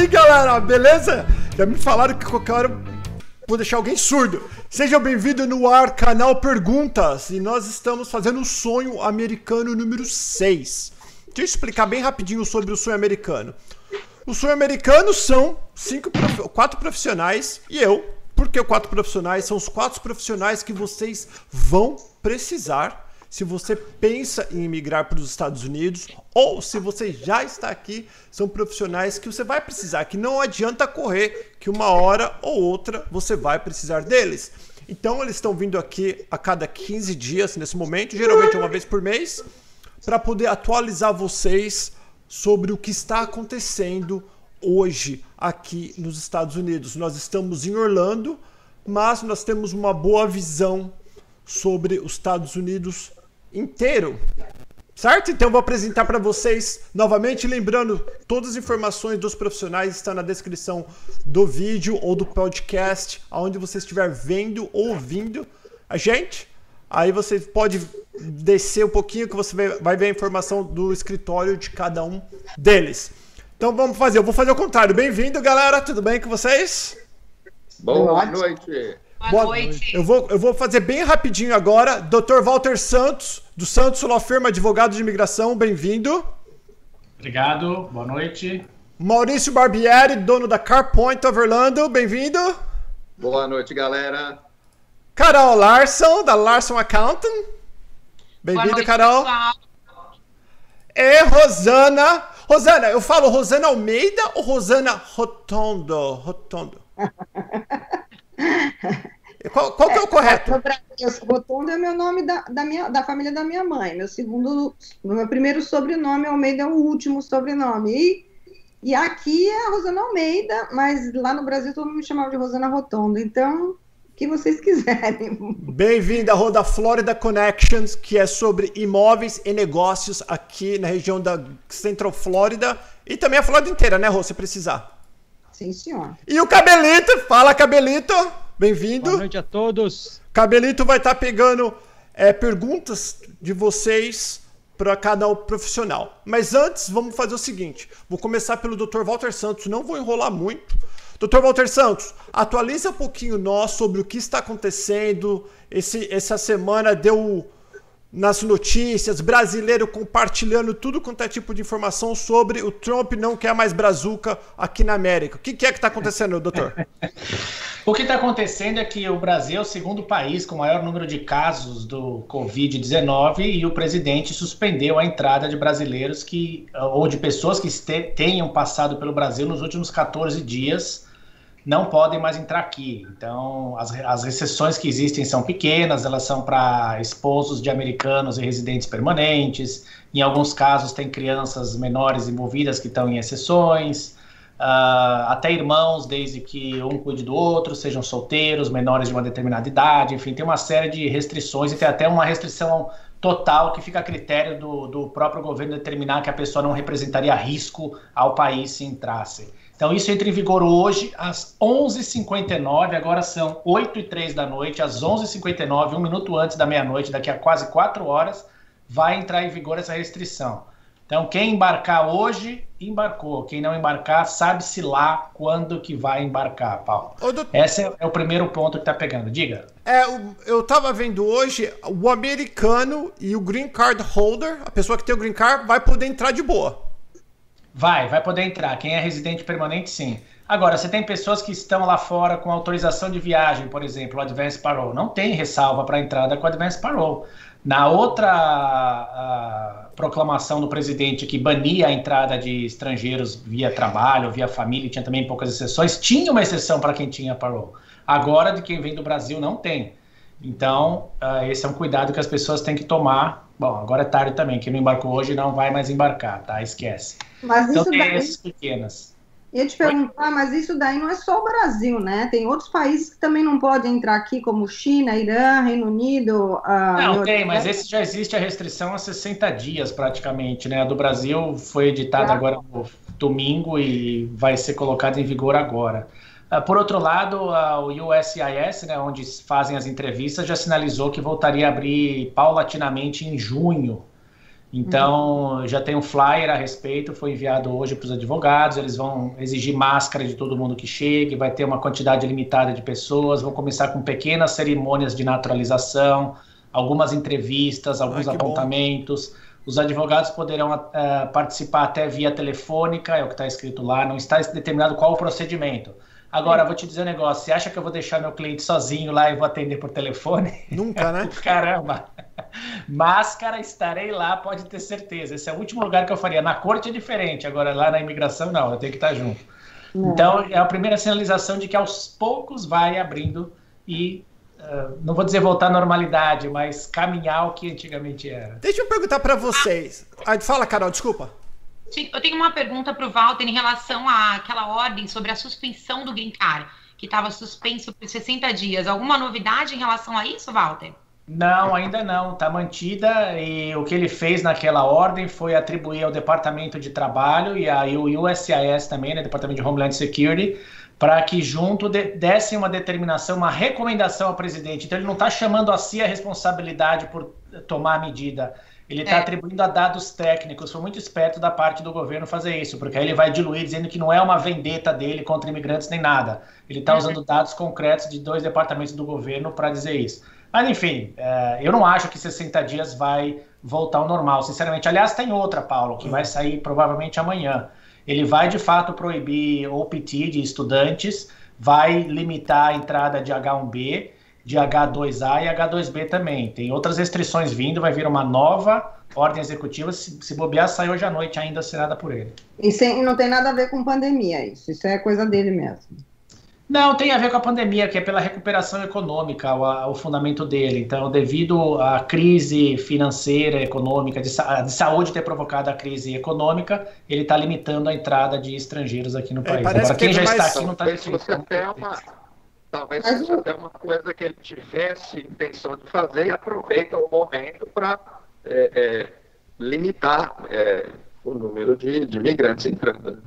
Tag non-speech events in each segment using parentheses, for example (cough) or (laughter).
Aí, galera, beleza? Já me falaram que qualquer hora vou deixar alguém surdo. Seja bem-vindo no ar, canal Perguntas. E nós estamos fazendo o sonho americano número 6. Deixa eu explicar bem rapidinho sobre o sonho americano. O sonho americano são cinco, quatro profissionais e eu. Por que quatro profissionais? São os quatro profissionais que vocês vão precisar se você pensa em migrar para os Estados Unidos ou se você já está aqui, são profissionais que você vai precisar, que não adianta correr, que uma hora ou outra você vai precisar deles. Então eles estão vindo aqui a cada 15 dias nesse momento, geralmente uma vez por mês, para poder atualizar vocês sobre o que está acontecendo hoje aqui nos Estados Unidos. Nós estamos em Orlando, mas nós temos uma boa visão sobre os Estados Unidos inteiro. Certo? Então eu vou apresentar para vocês novamente, lembrando, todas as informações dos profissionais estão na descrição do vídeo ou do podcast, aonde você estiver vendo ou ouvindo a gente. Aí você pode descer um pouquinho que você vai ver a informação do escritório de cada um deles. Então vamos fazer, eu vou fazer o contrário. Bem-vindo, galera, tudo bem com vocês? Boa noite. Boa, Boa noite. Eu vou, eu vou fazer bem rapidinho agora. Dr. Walter Santos, do Santos Law Firma, advogado de imigração, bem-vindo. Obrigado, boa noite. Maurício Barbieri, dono da CarPoint of Orlando, bem-vindo. Boa noite, galera. Carol Larson, da Larson Accountant. Bem-vindo, Carol. Pessoal. E Rosana. Rosana, eu falo Rosana Almeida ou Rosana Rotondo? Rotondo. (laughs) Qual, qual que é o correto? Rotondo é meu nome da, da, minha, da família da minha mãe. Meu segundo, meu primeiro sobrenome, Almeida é o último sobrenome. E, e aqui é a Rosana Almeida, mas lá no Brasil todo mundo me chamava de Rosana Rotondo. Então, o que vocês (laughs) quiserem. Bem-vinda à Roda Florida Connections, que é sobre imóveis e negócios aqui na região da Central Florida e também a Flórida inteira, né, Rô, se precisar. Sim, senhor. E o Cabelito, fala Cabelito. Bem-vindo. Boa noite a todos. Cabelito vai estar tá pegando é, perguntas de vocês para cada profissional. Mas antes, vamos fazer o seguinte: vou começar pelo Dr. Walter Santos, não vou enrolar muito. Dr. Walter Santos, atualiza um pouquinho nós sobre o que está acontecendo. Esse, essa semana deu nas notícias, brasileiro compartilhando tudo quanto é tipo de informação sobre o Trump não quer mais brazuca aqui na América. O que, que é que está acontecendo, doutor? (laughs) o que está acontecendo é que o Brasil é o segundo país com maior número de casos do Covid-19 e o presidente suspendeu a entrada de brasileiros que ou de pessoas que tenham passado pelo Brasil nos últimos 14 dias não podem mais entrar aqui. Então, as, as recessões que existem são pequenas, elas são para esposos de americanos e residentes permanentes. Em alguns casos, tem crianças menores envolvidas que estão em exceções. Uh, até irmãos, desde que um cuide do outro, sejam solteiros, menores de uma determinada idade, enfim, tem uma série de restrições e tem até uma restrição total que fica a critério do, do próprio governo determinar que a pessoa não representaria risco ao país se entrasse. Então, isso entra em vigor hoje, às 11h59, agora são 8 e 3 da noite, às 11h59, um minuto antes da meia-noite, daqui a quase 4 horas, vai entrar em vigor essa restrição. Então, quem embarcar hoje, embarcou. Quem não embarcar, sabe-se lá quando que vai embarcar, Paulo. Doutor... Esse é, é, o primeiro ponto que está pegando. Diga. É, eu estava vendo hoje, o americano e o green card holder, a pessoa que tem o green card, vai poder entrar de boa. Vai, vai poder entrar. Quem é residente permanente, sim. Agora, você tem pessoas que estão lá fora com autorização de viagem, por exemplo, o Advance Parole. Não tem ressalva para entrada com o Advance Parole. Na outra proclamação do presidente que bania a entrada de estrangeiros via trabalho, via família, tinha também poucas exceções, tinha uma exceção para quem tinha parole. Agora, de quem vem do Brasil, não tem. Então, uh, esse é um cuidado que as pessoas têm que tomar. Bom, agora é tarde também. Quem não embarcou hoje não vai mais embarcar, tá? Esquece. Mas então isso tem daí... essas pequenas. Ia te perguntar, mas isso daí não é só o Brasil, né? Tem outros países que também não podem entrar aqui, como China, Irã, Reino Unido. Não, tem, mas esse já existe a restrição há 60 dias praticamente, né? A do Brasil foi editada agora no domingo e vai ser colocada em vigor agora. Uh, por outro lado, o USIS, né, onde fazem as entrevistas, já sinalizou que voltaria a abrir paulatinamente em junho Então, uhum. já tem um flyer a respeito, foi enviado hoje para os advogados, eles vão exigir máscara de todo mundo que chegue, vai ter uma quantidade limitada de pessoas, vão começar com pequenas cerimônias de naturalização, algumas entrevistas, alguns apontamentos. Bom. Os advogados poderão uh, participar até via telefônica, é o que está escrito lá, não está determinado qual o procedimento. Agora, vou te dizer um negócio: você acha que eu vou deixar meu cliente sozinho lá e vou atender por telefone? Nunca, né? (laughs) Caramba! Máscara, estarei lá, pode ter certeza. Esse é o último lugar que eu faria. Na corte é diferente, agora lá na imigração não, eu tenho que estar junto. Não. Então, é a primeira sinalização de que aos poucos vai abrindo e Uh, não vou dizer voltar à normalidade, mas caminhar o que antigamente era. Deixa eu perguntar para vocês. Ah, fala, Carol, desculpa. Sim, eu tenho uma pergunta para o Walter em relação àquela ordem sobre a suspensão do green card, que estava suspenso por 60 dias. Alguma novidade em relação a isso, Walter? Não, ainda não. Está mantida e o que ele fez naquela ordem foi atribuir ao Departamento de Trabalho e ao USCIS também, né, Departamento de Homeland Security, para que junto de, dessem uma determinação, uma recomendação ao presidente. Então ele não está chamando a si a responsabilidade por tomar a medida ele está é. atribuindo a dados técnicos. Foi muito esperto da parte do governo fazer isso, porque aí ele vai diluir dizendo que não é uma vendeta dele contra imigrantes nem nada. Ele está uhum. usando dados concretos de dois departamentos do governo para dizer isso. Mas, enfim, é, eu não acho que 60 dias vai voltar ao normal, sinceramente. Aliás, tem outra, Paulo, que vai sair provavelmente amanhã. Ele vai, de fato, proibir OPT de estudantes, vai limitar a entrada de H1B de H2A e H2B também. Tem outras restrições vindo, vai vir uma nova ordem executiva, se, se bobear, sai hoje à noite ainda assinada por ele. E sem, não tem nada a ver com pandemia isso, isso é coisa dele mesmo. Não, tem a ver com a pandemia, que é pela recuperação econômica, o, o fundamento dele. Então, devido à crise financeira, econômica, de, de saúde ter provocado a crise econômica, ele está limitando a entrada de estrangeiros aqui no é, país. Agora, quem já está aqui não está... Talvez seja até uma coisa que ele tivesse intenção de fazer e aproveita o momento para é, é, limitar é, o número de, de migrantes entrando. Né?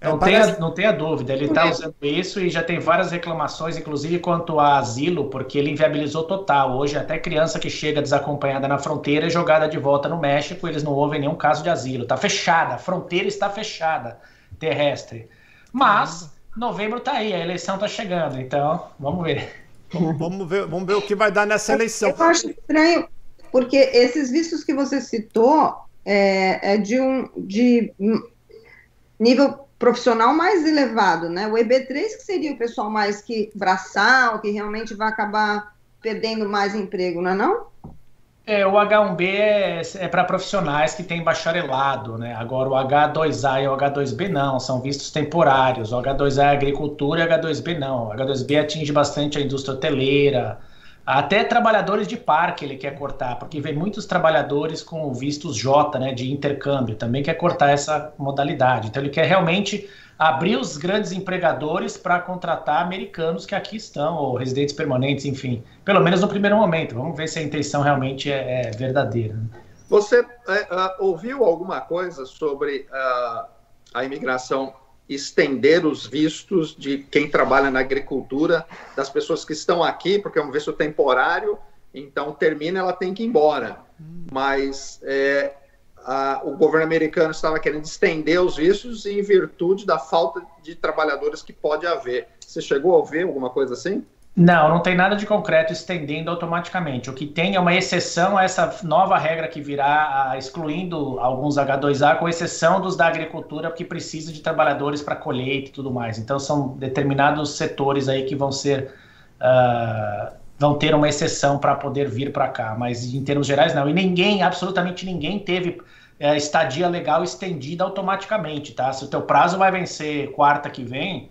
Não, tenha, não tenha dúvida, ele está usando isso e já tem várias reclamações, inclusive quanto a asilo, porque ele inviabilizou total. Hoje, até criança que chega desacompanhada na fronteira é jogada de volta no México, eles não ouvem nenhum caso de asilo. Está fechada, a fronteira está fechada, terrestre. Mas novembro tá aí, a eleição tá chegando, então vamos ver. Vamos ver, vamos ver o que vai dar nessa eleição. Eu acho estranho, porque esses vistos que você citou é, é de um de nível profissional mais elevado, né? O EB3 que seria o pessoal mais que braçal, que realmente vai acabar perdendo mais emprego, não é não? É, o H1B é, é para profissionais que têm bacharelado, né? Agora o H2A e o H2B não, são vistos temporários. O H2A é agricultura e o H2B não. O H2B atinge bastante a indústria hoteleira, até trabalhadores de parque ele quer cortar, porque vem muitos trabalhadores com vistos J, né, de intercâmbio, também quer cortar essa modalidade. Então ele quer realmente abrir os grandes empregadores para contratar americanos que aqui estão, ou residentes permanentes, enfim. Pelo menos no primeiro momento. Vamos ver se a intenção realmente é, é verdadeira. Né? Você é, uh, ouviu alguma coisa sobre uh, a imigração estender os vistos de quem trabalha na agricultura, das pessoas que estão aqui, porque é um visto temporário, então termina, ela tem que ir embora. Mas é, a, o governo americano estava querendo estender os vistos em virtude da falta de trabalhadores que pode haver. Você chegou a ouvir alguma coisa assim? Não, não tem nada de concreto estendendo automaticamente. O que tem é uma exceção a essa nova regra que virá, excluindo alguns H2A, com exceção dos da agricultura, que precisa de trabalhadores para colheita e tudo mais. Então, são determinados setores aí que vão ser. Uh, vão ter uma exceção para poder vir para cá, mas em termos gerais, não. E ninguém, absolutamente ninguém, teve é, estadia legal estendida automaticamente, tá? Se o teu prazo vai vencer quarta que vem,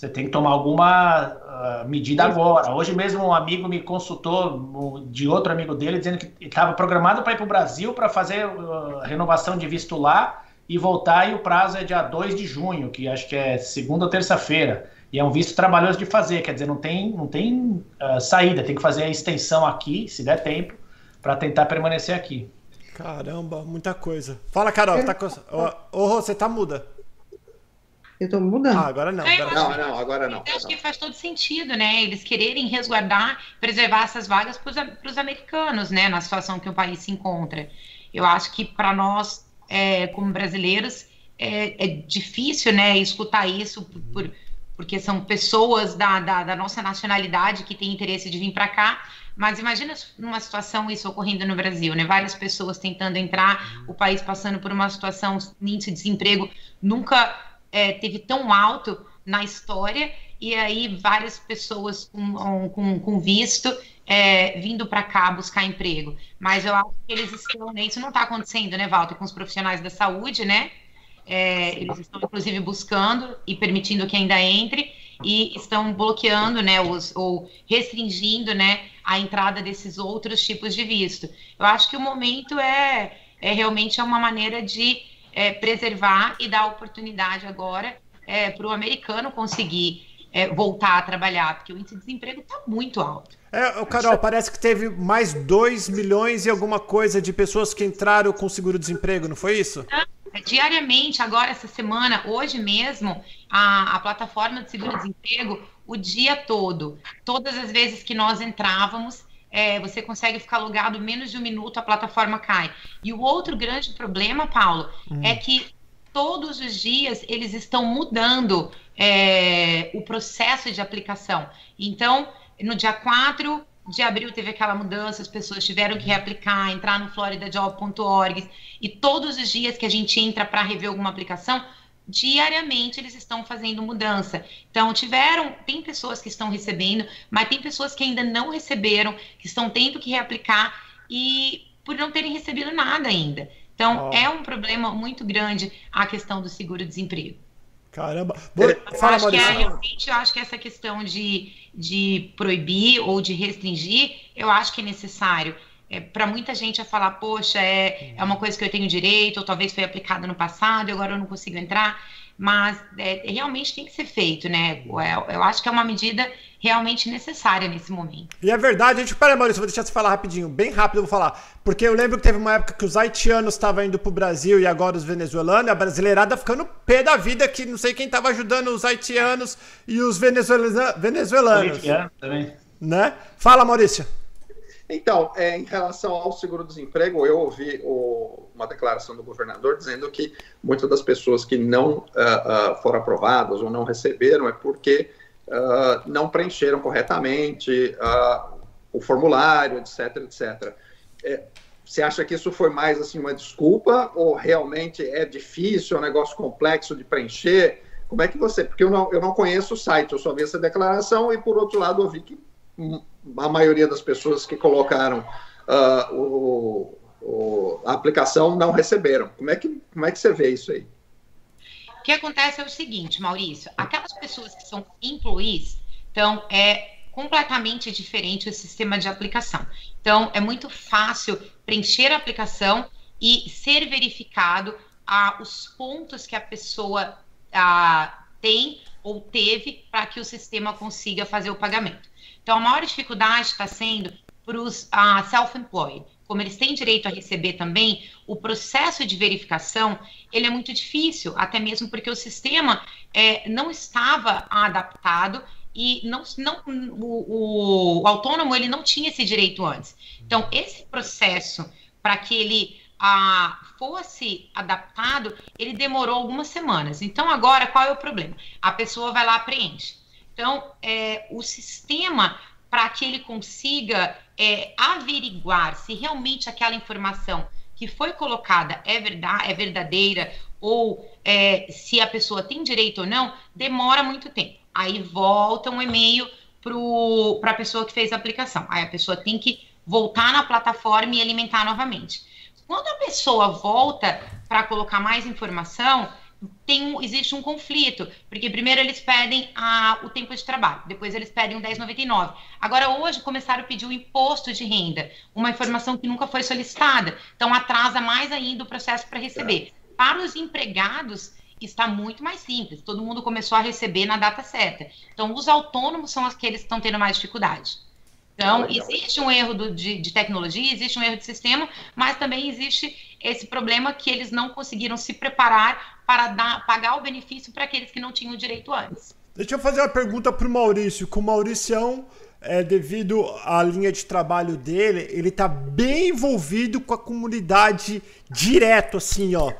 você tem que tomar alguma uh, medida agora. Hoje mesmo um amigo me consultou de outro amigo dele dizendo que estava programado para ir para o Brasil para fazer uh, renovação de visto lá e voltar e o prazo é dia 2 de junho, que acho que é segunda ou terça-feira. E é um visto trabalhoso de fazer, quer dizer, não tem, não tem uh, saída, tem que fazer a extensão aqui, se der tempo, para tentar permanecer aqui. Caramba, muita coisa. Fala, Carol, tá com... ô, ô, você tá muda. Eu estou mudando. Ah, agora não. Agora não, não, agora não. Eu acho que faz todo sentido, né? Eles quererem resguardar, preservar essas vagas para os americanos, né? Na situação que o país se encontra. Eu acho que para nós, é, como brasileiros, é, é, difícil, né? Escutar isso por, por porque são pessoas da, da, da, nossa nacionalidade que têm interesse de vir para cá. Mas imagina numa situação isso ocorrendo no Brasil, né? Várias pessoas tentando entrar, o país passando por uma situação, índice de desemprego nunca é, teve tão alto na história, e aí várias pessoas com, com, com visto é, vindo para cá buscar emprego. Mas eu acho que eles estão, né? Isso não está acontecendo, né, Walter, com os profissionais da saúde, né? É, eles estão, inclusive, buscando e permitindo que ainda entre e estão bloqueando, né, os, ou restringindo, né, a entrada desses outros tipos de visto. Eu acho que o momento é, é realmente é uma maneira de é, preservar e dar oportunidade agora é, para o americano conseguir é, voltar a trabalhar, porque o índice de desemprego está muito alto. É, Carol, parece que teve mais 2 milhões e alguma coisa de pessoas que entraram com seguro-desemprego, não foi isso? Ah, diariamente, agora essa semana, hoje mesmo, a, a plataforma de seguro-desemprego, o dia todo, todas as vezes que nós entrávamos, é, você consegue ficar logado menos de um minuto, a plataforma cai. E o outro grande problema, Paulo, hum. é que todos os dias eles estão mudando é, o processo de aplicação. Então, no dia 4 de abril teve aquela mudança, as pessoas tiveram que reaplicar, entrar no floridajob.org e todos os dias que a gente entra para rever alguma aplicação, diariamente eles estão fazendo mudança. Então, tiveram, tem pessoas que estão recebendo, mas tem pessoas que ainda não receberam, que estão tendo que reaplicar e por não terem recebido nada ainda. Então, oh. é um problema muito grande a questão do seguro-desemprego. Caramba. Boa, fala, acho que é, realmente, eu acho que essa questão de, de proibir ou de restringir, eu acho que é necessário. É, para muita gente é falar, poxa, é, é uma coisa que eu tenho direito, ou talvez foi aplicada no passado e agora eu não consigo entrar mas é, realmente tem que ser feito, né? Eu, eu, acho que é uma medida realmente necessária nesse momento. E é verdade, a gente, pera, Maurício, vou deixar você falar rapidinho, bem rápido eu vou falar. Porque eu lembro que teve uma época que os haitianos estavam indo pro Brasil e agora os venezuelanos, e a brasileirada ficando pé da vida que não sei quem estava ajudando os haitianos e os venezuelanos. venezuelanos também. Né? Fala, Maurício. Então, é, em relação ao seguro-desemprego, eu ouvi o, uma declaração do governador dizendo que muitas das pessoas que não uh, uh, foram aprovadas ou não receberam é porque uh, não preencheram corretamente o formulário, etc, etc. É, você acha que isso foi mais assim uma desculpa ou realmente é difícil, é um negócio complexo de preencher? Como é que você... Porque eu não, eu não conheço o site, eu só vi essa declaração e, por outro lado, ouvi que a maioria das pessoas que colocaram uh, o, o, a aplicação não receberam. Como é, que, como é que você vê isso aí? O que acontece é o seguinte, Maurício, aquelas pessoas que são employees, então é completamente diferente o sistema de aplicação. Então é muito fácil preencher a aplicação e ser verificado ah, os pontos que a pessoa ah, tem ou teve para que o sistema consiga fazer o pagamento. Então, a maior dificuldade está sendo para os uh, self-employed. Como eles têm direito a receber também, o processo de verificação ele é muito difícil, até mesmo porque o sistema é, não estava adaptado e não, não o, o, autônomo ele não tinha esse direito antes. Então, esse processo para que ele ah, fosse adaptado, ele demorou algumas semanas. Então, agora, qual é o problema? A pessoa vai lá preenche. Então, é, o sistema, para que ele consiga é, averiguar se realmente aquela informação que foi colocada é, verdade, é verdadeira ou é, se a pessoa tem direito ou não, demora muito tempo. Aí volta um e-mail para a pessoa que fez a aplicação. Aí a pessoa tem que voltar na plataforma e alimentar novamente. Quando a pessoa volta para colocar mais informação, tem, existe um conflito, porque primeiro eles pedem a, o tempo de trabalho, depois eles pedem o 1099. Agora, hoje, começaram a pedir o imposto de renda, uma informação que nunca foi solicitada, então atrasa mais ainda o processo para receber. Para os empregados, está muito mais simples, todo mundo começou a receber na data certa. Então, os autônomos são aqueles que estão tendo mais dificuldade. Então, existe um erro do, de, de, tecnologia, existe um erro de sistema, mas também existe esse problema que eles não conseguiram se preparar para dar, pagar o benefício para aqueles que não tinham direito antes. Deixa eu fazer uma pergunta para o Maurício. Com o Mauricião, é, devido à linha de trabalho dele, ele está bem envolvido com a comunidade direto, assim, ó.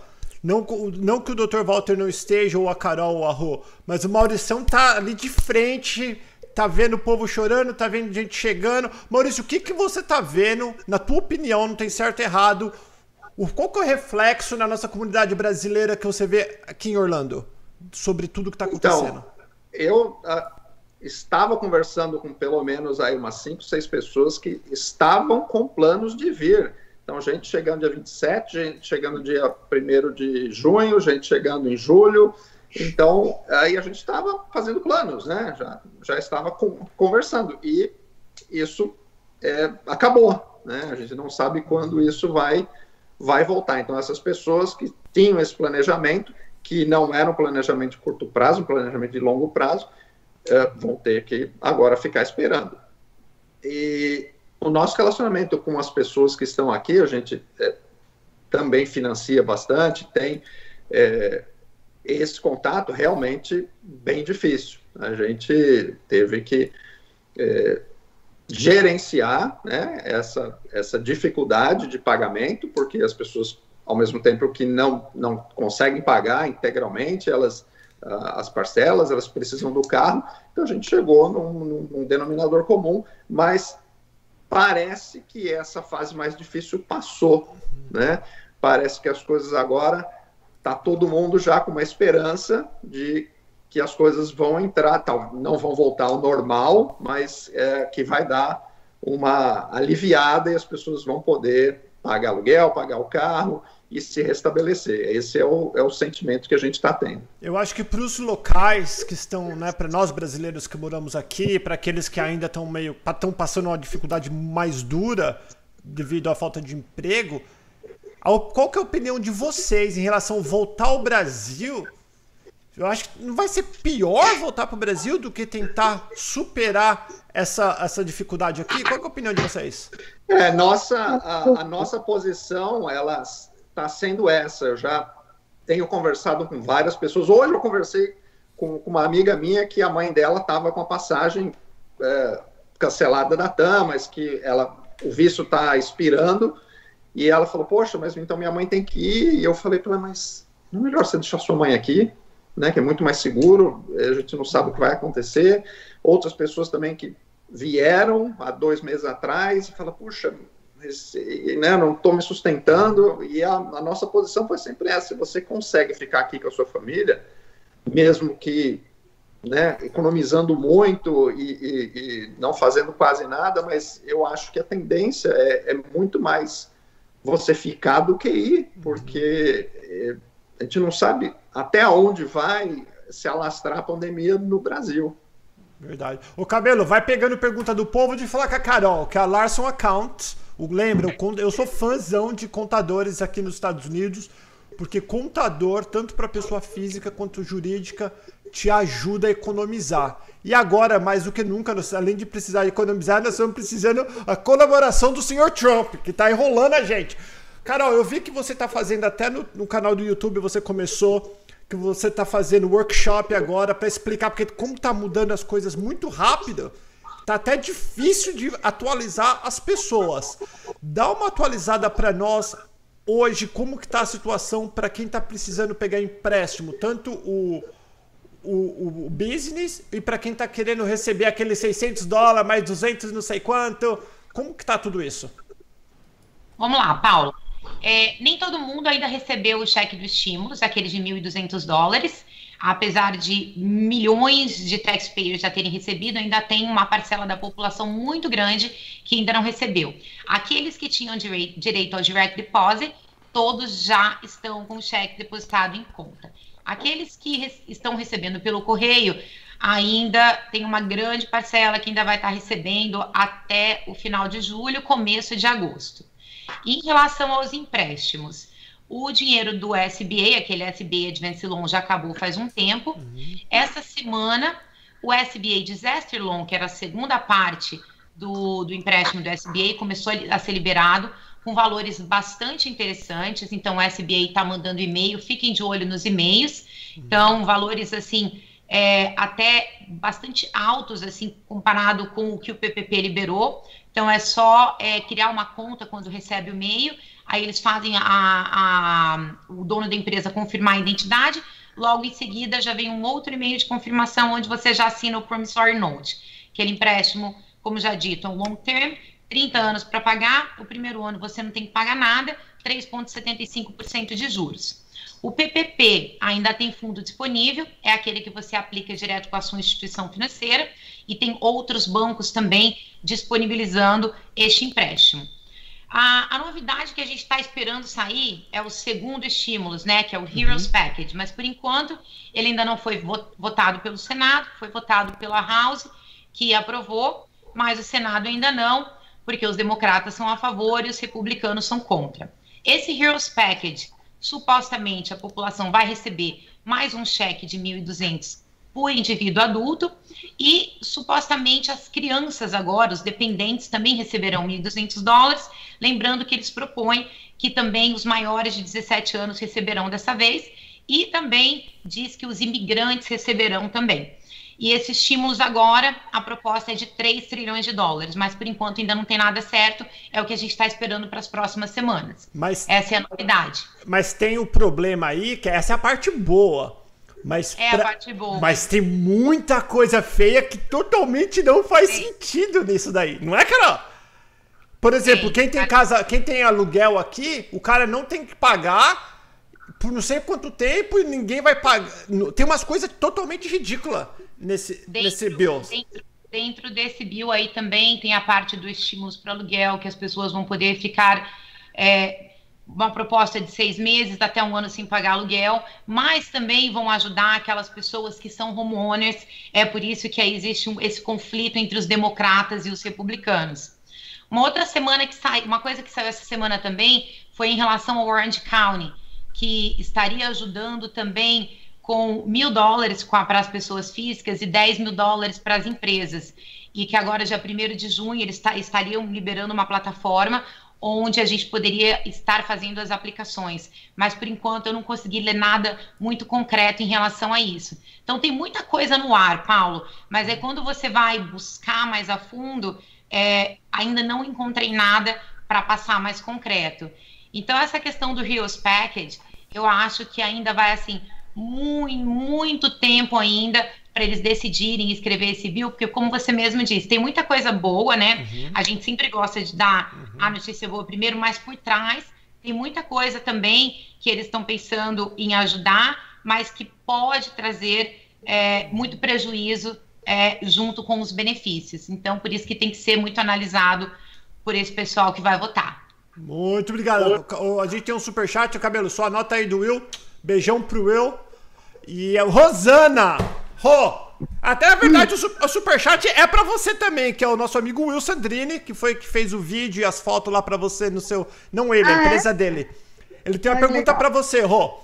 Não, não que o Dr. Walter não esteja, ou a Carol, ou a Rô, mas o Mauricião tá ali de frente, tá vendo o povo chorando, tá vendo gente chegando. Maurício, o que, que você tá vendo, na tua opinião, não tem certo ou errado, qual que é o reflexo na nossa comunidade brasileira que você vê aqui em Orlando, sobre tudo que está acontecendo? Então, eu uh, estava conversando com pelo menos aí umas 5, 6 pessoas que estavam com planos de vir. Então, gente chegando dia 27, gente chegando dia 1 de junho, gente chegando em julho. Então, aí a gente estava fazendo planos, né? Já, já estava com, conversando. E isso é, acabou, né? A gente não sabe quando isso vai, vai voltar. Então, essas pessoas que tinham esse planejamento, que não era um planejamento de curto prazo, um planejamento de longo prazo, é, vão ter que agora ficar esperando. E o nosso relacionamento com as pessoas que estão aqui, a gente é, também financia bastante, tem é, esse contato realmente bem difícil. A gente teve que é, gerenciar né, essa, essa dificuldade de pagamento, porque as pessoas, ao mesmo tempo que não, não conseguem pagar integralmente, elas as parcelas, elas precisam do carro, então a gente chegou num, num denominador comum, mas parece que essa fase mais difícil passou, né? Parece que as coisas agora tá todo mundo já com uma esperança de que as coisas vão entrar, tal, não vão voltar ao normal, mas é, que vai dar uma aliviada e as pessoas vão poder pagar aluguel, pagar o carro e se restabelecer. Esse é o, é o sentimento que a gente está tendo. Eu acho que para os locais que estão, né, para nós brasileiros que moramos aqui, para aqueles que ainda estão meio estão passando uma dificuldade mais dura devido à falta de emprego, qual que é a opinião de vocês em relação a voltar ao Brasil? Eu acho que não vai ser pior voltar para o Brasil do que tentar superar essa, essa dificuldade aqui? Qual é a opinião de vocês? É, nossa, a, a nossa posição, ela está sendo essa. Eu já tenho conversado com várias pessoas. Hoje eu conversei com, com uma amiga minha que a mãe dela estava com a passagem é, cancelada da TAM, mas que ela, o visto está expirando. E ela falou: Poxa, mas então minha mãe tem que ir. E eu falei para ela: Mas não é melhor você deixar sua mãe aqui, né? Que é muito mais seguro. A gente não sabe o que vai acontecer. Outras pessoas também que vieram há dois meses atrás e falam: Puxa, né, não estou me sustentando, e a, a, nossa posição foi sempre essa: você consegue ficar aqui com a sua família, mesmo que né, economizando muito e, e, e, não fazendo quase nada, mas eu acho que a tendência é, é muito mais você ficar do que ir, porque é, a gente não sabe até onde vai se alastrar a pandemia no Brasil. Verdade. O Cabelo, vai pegando pergunta do povo de falar com a Carol, que é a Larson Account Lembra, eu sou fãzão de contadores aqui nos Estados Unidos, porque contador, tanto para pessoa física quanto jurídica, te ajuda a economizar. E agora, mais do que nunca, além de precisar economizar, nós estamos precisando a colaboração do senhor Trump, que está enrolando a gente. Carol, eu vi que você está fazendo até no, no, canal do YouTube, você começou, que você está fazendo workshop agora para explicar, porque como está mudando as coisas muito rápido, Tá até difícil de atualizar as pessoas. Dá uma atualizada para nós hoje como que tá a situação para quem está precisando pegar empréstimo, tanto o o, o business e para quem está querendo receber aqueles 600 dólares mais 200 não sei quanto. Como que tá tudo isso? Vamos lá, Paulo. É, nem todo mundo ainda recebeu o cheque do estímulos, aquele de 1.200 dólares apesar de milhões de taxpayers já terem recebido, ainda tem uma parcela da população muito grande que ainda não recebeu. Aqueles que tinham direito ao direct deposit, todos já estão com o cheque depositado em conta. Aqueles que re estão recebendo pelo correio, ainda tem uma grande parcela que ainda vai estar recebendo até o final de julho, começo de agosto. Em relação aos empréstimos, o dinheiro do SBA, aquele SBA Advance Loan, já acabou faz um tempo. Uhum. Essa semana, o SBA Disaster Loan, que era a segunda parte do, do empréstimo do SBA começou a ser liberado com valores bastante interessantes. Então, o SBA está mandando e-mail, fiquem de olho nos e-mails. Então, valores assim, é, até bastante altos, assim, comparado com o que o PPP liberou. Então, é só é, criar uma conta quando recebe o e-mail, aí eles fazem a, a, o dono da empresa confirmar a identidade, logo em seguida já vem um outro e-mail de confirmação onde você já assina o promissory note, aquele empréstimo, como já dito, é um long term, 30 anos para pagar, o primeiro ano você não tem que pagar nada, 3,75% de juros. O PPP ainda tem fundo disponível, é aquele que você aplica direto com a sua instituição financeira, e tem outros bancos também disponibilizando este empréstimo. A, a novidade que a gente está esperando sair é o segundo estímulo, né, que é o Heroes uhum. Package, mas por enquanto ele ainda não foi votado pelo Senado, foi votado pela House, que aprovou, mas o Senado ainda não porque os democratas são a favor e os republicanos são contra. Esse Heroes Package, supostamente a população vai receber mais um cheque de 1.200 por indivíduo adulto e supostamente as crianças agora, os dependentes também receberão 1.200 dólares, lembrando que eles propõem que também os maiores de 17 anos receberão dessa vez e também diz que os imigrantes receberão também. E esses estímulos agora, a proposta é de 3 trilhões de dólares, mas por enquanto ainda não tem nada certo, é o que a gente está esperando para as próximas semanas. Mas, essa é a novidade. Mas tem o problema aí, que essa é a parte boa. Mas é pra... a parte boa. Mas tem muita coisa feia que totalmente não faz Sim. sentido nisso daí. Não é, Carol? Por exemplo, Sim, quem tem casa, quem tem aluguel aqui, o cara não tem que pagar por não sei quanto tempo e ninguém vai pagar. Tem umas coisas totalmente ridículas nesse, dentro, nesse bill? Dentro, dentro, desse bill aí também tem a parte do estímulos para aluguel, que as pessoas vão poder ficar. É, uma proposta de seis meses até um ano sem pagar aluguel, mas também vão ajudar aquelas pessoas que são homeowners. É por isso que aí existe um, esse conflito entre os democratas e os republicanos. Uma outra semana que sai, uma coisa que saiu essa semana também foi em relação ao Orange County, que estaria ajudando também com mil dólares para as pessoas físicas e 10 mil dólares para as empresas. E que agora, dia 1 de junho, eles estariam liberando uma plataforma onde a gente poderia estar fazendo as aplicações. Mas, por enquanto, eu não consegui ler nada muito concreto em relação a isso. Então, tem muita coisa no ar, Paulo, mas é quando você vai buscar mais a fundo, é, ainda não encontrei nada para passar mais concreto. Então, essa questão do Rios Package, eu acho que ainda vai assim muito, muito tempo ainda para eles decidirem escrever esse bill, porque como você mesmo disse, tem muita coisa boa, né? Uhum. A gente sempre gosta de dar uhum. a notícia boa primeiro, mas por trás tem muita coisa também que eles estão pensando em ajudar, mas que pode trazer é, muito prejuízo é, junto com os benefícios. Então, por isso que tem que ser muito analisado por esse pessoal que vai votar. Muito obrigado. A gente tem um super chat, o cabelo só anota aí do Will. Beijão pro Will. E a Rosana! Rô! Até a verdade, hum. o, superchat é para você também, que é o nosso amigo Will Sandrini, que foi que fez o vídeo e as fotos lá para você no seu. Não ele, ah, a é? empresa é? dele. Ele tem uma ah, pergunta para você, Rô.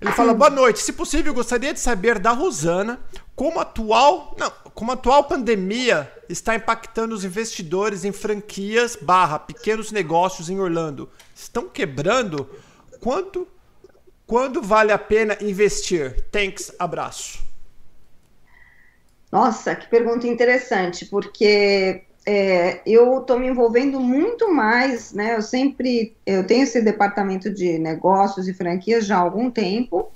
Ele fala: boa noite. Se possível, gostaria de saber da Rosana como a atual, não, como a atual pandemia está impactando os investidores em franquias barra pequenos negócios em Orlando. Estão quebrando? Quanto quando vale a pena investir? Thanks, abraço. Nossa, que pergunta interessante, porque é, eu estou me envolvendo muito mais, né? Eu sempre, eu tenho esse departamento de negócios e franquias já há algum tempo,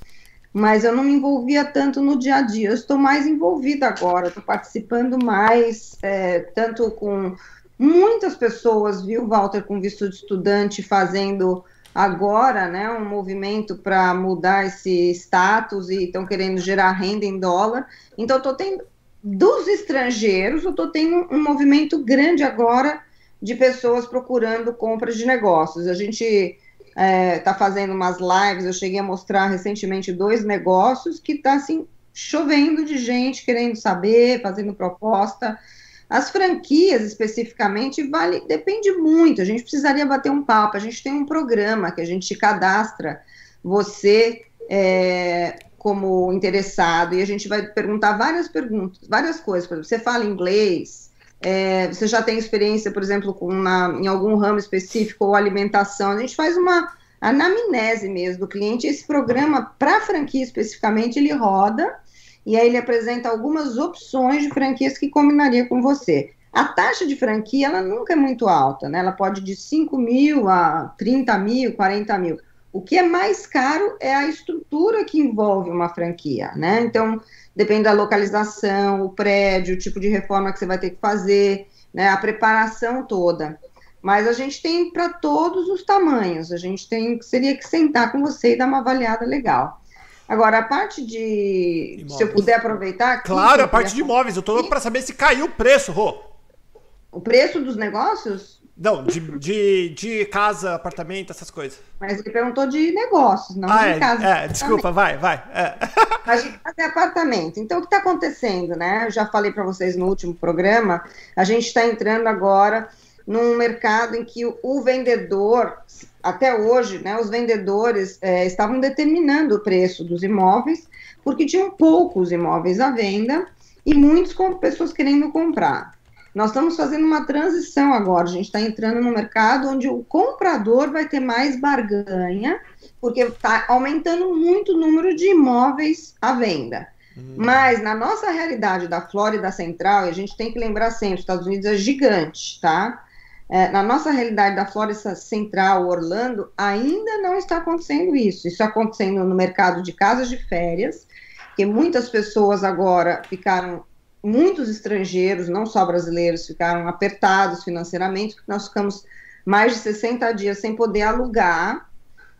mas eu não me envolvia tanto no dia a dia. Eu estou mais envolvida agora, estou participando mais, é, tanto com muitas pessoas, viu, Walter, com visto de estudante, fazendo agora, né, um movimento para mudar esse status e estão querendo gerar renda em dólar. Então, estou tendo dos estrangeiros, eu estou tendo um movimento grande agora de pessoas procurando compras de negócios. A gente está é, tá fazendo umas lives, eu cheguei a mostrar recentemente dois negócios que está assim chovendo de gente querendo saber, fazendo proposta. As franquias, especificamente, vale, depende muito. A gente precisaria bater um papo. A gente tem um programa que a gente cadastra você é, como interessado e a gente vai perguntar várias perguntas, várias coisas. Por exemplo, você fala inglês? é, você já tem experiência, por exemplo, com na, em algum ramo específico ou alimentação, a gente faz uma anamnese mesmo do cliente. Esse programa, para franquia especificamente, ele roda e aí ele apresenta algumas opções de franquias que combinaria com você. A taxa de franquia, ela nunca é muito alta, né? Ela pode de 5 mil a 30 mil, 40 mil. O que é mais caro é a estrutura que envolve uma franquia, né? Então, depende da localização, o prédio, o tipo de reforma que você vai ter que fazer, né? A preparação toda. Mas a gente tem para todos os tamanhos. A gente tem seria que sentar com você e dar uma avaliada legal. Agora, a parte de. Imóveis. Se eu puder aproveitar. Claro, a parte de imóveis. Eu estou louco para saber se caiu o preço, Rô. O preço dos negócios? Não, de, de, de casa, apartamento, essas coisas. Mas ele perguntou de negócios, não ah, de é, casa. É, desculpa, vai, vai. É. (laughs) A gente casa é apartamento. Então, o que está acontecendo, né? Eu já falei para vocês no último programa, a gente está entrando agora num mercado em que o, o vendedor, até hoje, né, os vendedores é, estavam determinando o preço dos imóveis, porque tinham poucos imóveis à venda e muitos com pessoas querendo comprar. Nós estamos fazendo uma transição agora, a gente está entrando no mercado onde o comprador vai ter mais barganha, porque está aumentando muito o número de imóveis à venda. Hum. Mas na nossa realidade da Flórida Central, e a gente tem que lembrar sempre, os Estados Unidos é gigante, tá? É, na nossa realidade da Flórida Central, Orlando, ainda não está acontecendo isso. Isso está acontecendo no mercado de casas de férias, que muitas pessoas agora ficaram, muitos estrangeiros, não só brasileiros, ficaram apertados financeiramente, porque nós ficamos mais de 60 dias sem poder alugar,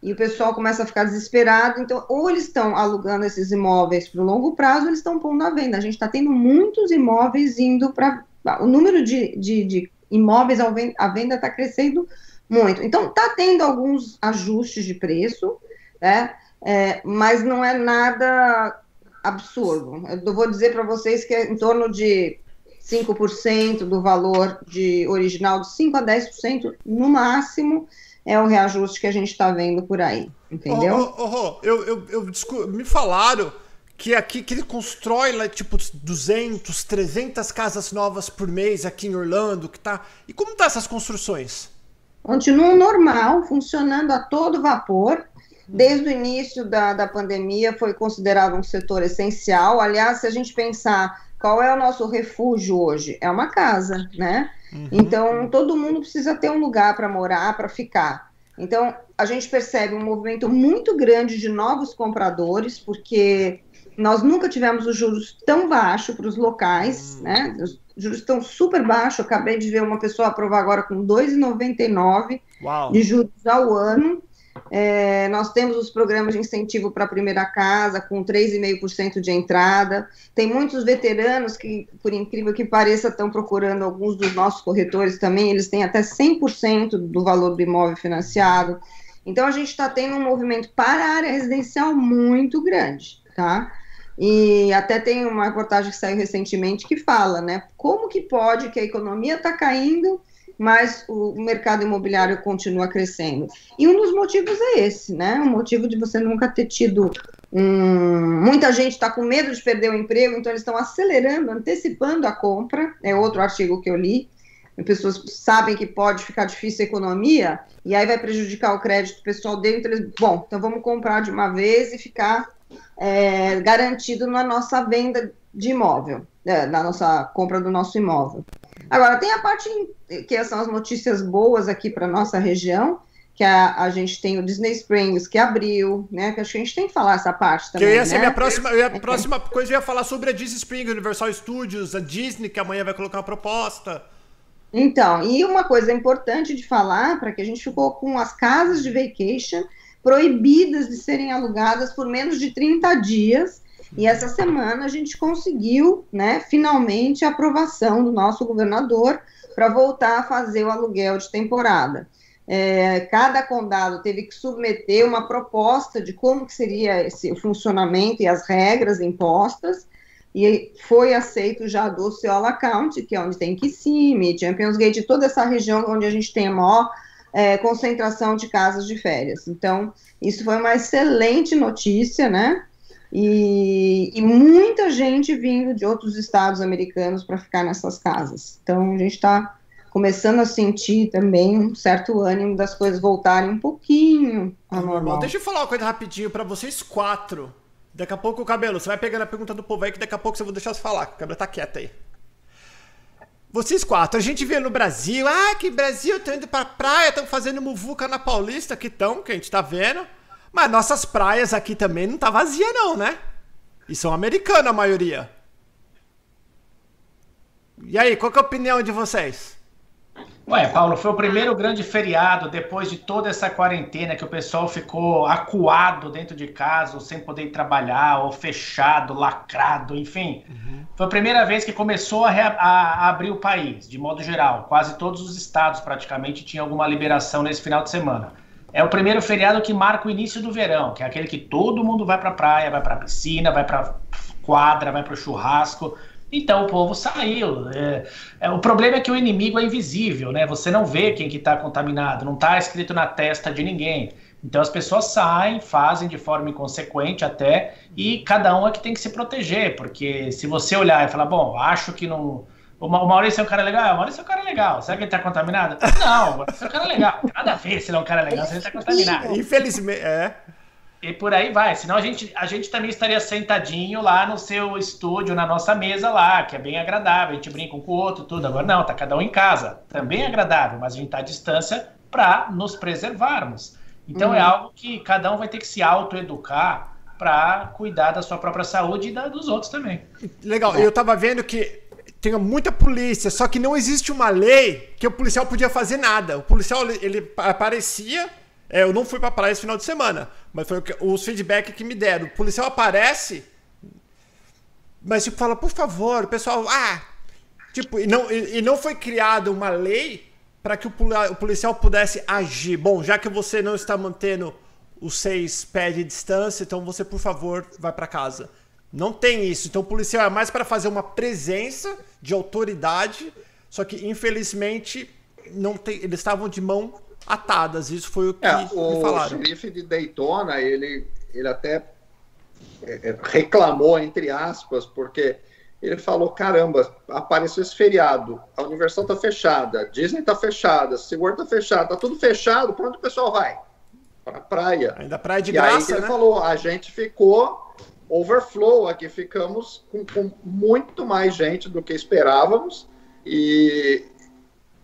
e o pessoal começa a ficar desesperado. Então, ou eles estão alugando esses imóveis para o longo prazo, ou eles estão pondo à venda. A gente está tendo muitos imóveis indo para. O número de, de, de imóveis à venda está crescendo muito. Então, está tendo alguns ajustes de preço, né? É, mas não é nada absurdo. Eu vou dizer para vocês que é em torno de 5% do valor de original, de 5% a 10% no máximo, é o reajuste que a gente está vendo por aí, entendeu? Oh, oh, oh, eu, eu, eu, me falaram que aqui que ele constrói lá, tipo 200, 300 casas novas por mês aqui em Orlando, que tá. E como tá essas construções? Continuam normal, funcionando a todo vapor. Desde o início da, da pandemia foi considerado um setor essencial. Aliás, se a gente pensar qual é o nosso refúgio hoje, é uma casa, né? Uhum. Então todo mundo precisa ter um lugar para morar, para ficar. Então a gente percebe um movimento muito grande de novos compradores, porque nós nunca tivemos os juros tão baixos para os locais, hum. né? Os juros estão super baixos. Eu acabei de ver uma pessoa aprovar agora com 2,99 de juros ao ano. É, nós temos os programas de incentivo para a primeira casa, com 3,5% de entrada. Tem muitos veteranos que, por incrível que pareça, estão procurando alguns dos nossos corretores também. Eles têm até 100% do valor do imóvel financiado. Então, a gente está tendo um movimento para a área residencial muito grande, tá? E até tem uma reportagem que saiu recentemente que fala, né? Como que pode que a economia está caindo, mas o mercado imobiliário continua crescendo? E um dos motivos é esse, né? O motivo de você nunca ter tido um... Muita gente está com medo de perder o emprego, então eles estão acelerando, antecipando a compra. É outro artigo que eu li. As pessoas sabem que pode ficar difícil a economia, e aí vai prejudicar o crédito pessoal dele. Então bom, então vamos comprar de uma vez e ficar é, garantido na nossa venda de imóvel, é, na nossa compra do nosso imóvel. Agora, tem a parte que são as notícias boas aqui para nossa região, que a, a gente tem o Disney Springs que abriu, né? Que acho que a gente tem que falar essa parte também. Que ia ser né? minha próxima, a próxima coisa eu ia falar sobre a Disney Springs, Universal Studios, a Disney, que amanhã vai colocar uma proposta. Então, e uma coisa importante de falar, para que a gente ficou com as casas de vacation proibidas de serem alugadas por menos de 30 dias. E essa semana a gente conseguiu, né, finalmente, a aprovação do nosso governador para voltar a fazer o aluguel de temporada. É, cada condado teve que submeter uma proposta de como que seria esse, funcionamento e as regras impostas, e foi aceito já do Seola County, que é onde tem Kissimmee, Champions Gate, toda essa região onde a gente tem a maior é, concentração de casas de férias. Então, isso foi uma excelente notícia, né? E, e muita gente vindo de outros estados americanos para ficar nessas casas. Então a gente está começando a sentir também um certo ânimo das coisas voltarem um pouquinho ao normal. Deixa eu falar uma coisa rapidinho para vocês quatro. Daqui a pouco, o cabelo, você vai pegando a pergunta do povo aí que daqui a pouco você vou deixar você falar. O cabelo tá quieto aí. Vocês quatro, a gente vê no Brasil, ah, que Brasil, estão indo pra praia, estão fazendo muvuca na Paulista, que estão, que a gente tá vendo. Mas nossas praias aqui também não tá vazia não, né? E são americanas a maioria. E aí, qual é a opinião de vocês? Ué, Paulo, foi o primeiro grande feriado depois de toda essa quarentena que o pessoal ficou acuado dentro de casa, sem poder trabalhar, ou fechado, lacrado, enfim. Uhum. Foi a primeira vez que começou a, a, abrir o país, de modo geral. Quase todos os estados praticamente tinham alguma liberação nesse final de semana. É o primeiro feriado que marca o início do verão, que é aquele que todo mundo vai para a praia, vai para a piscina, vai para quadra, vai para o churrasco. Então o povo saiu. É, é, o problema é que o inimigo é invisível, né? Você não vê quem que está contaminado, não está escrito na testa de ninguém. Então as pessoas saem, fazem de forma inconsequente até, e cada um é que tem que se proteger, porque se você olhar e falar, bom, acho que não. O Maurício é um cara legal? O Maurício é um cara legal. Será que ele está contaminado? Não, o Maurício é um cara legal. Nada a ver se ele é um cara legal, se ele (laughs) está contaminado. Infelizmente, é. E por aí vai. Senão a gente, a gente também estaria sentadinho lá no seu estúdio, na nossa mesa lá, que é bem agradável. A gente brinca um com o outro, tudo. Agora não, tá cada um em casa. Também é agradável, mas a gente tá à distância para nos preservarmos. Então é uhum. é algo que cada um vai ter que se autoeducar para cuidar da sua própria saúde e da dos outros também. Legal. Eu tava vendo que tem muita polícia, só que não existe uma lei que o policial podia fazer nada. O policial ele aparecia é, eu não fui pra praia esse final de semana, mas foi os feedback que me deram. O policial aparece, mas tipo, fala, por favor, o pessoal, ah, tipo, e não, e, e não foi criada uma lei para que o, o policial pudesse agir. Bom, já que você não está mantendo os seis pés de distância, então você, por favor, vai para casa. Não tem isso. Então o policial é mais para fazer uma presença de autoridade, só que infelizmente não tem, eles estavam de mão atadas. Isso foi o que é, o me falaram. O xerife de Daytona, ele, ele até é, é, reclamou, entre aspas, porque ele falou: caramba, apareceu esse feriado, a Universal tá fechada, Disney tá fechada, SeaWorld tá fechada, tá tudo fechado, para onde o pessoal vai? Para praia. Ainda praia de e graça, aí ele né? falou: a gente ficou overflow aqui, ficamos com, com muito mais gente do que esperávamos. E,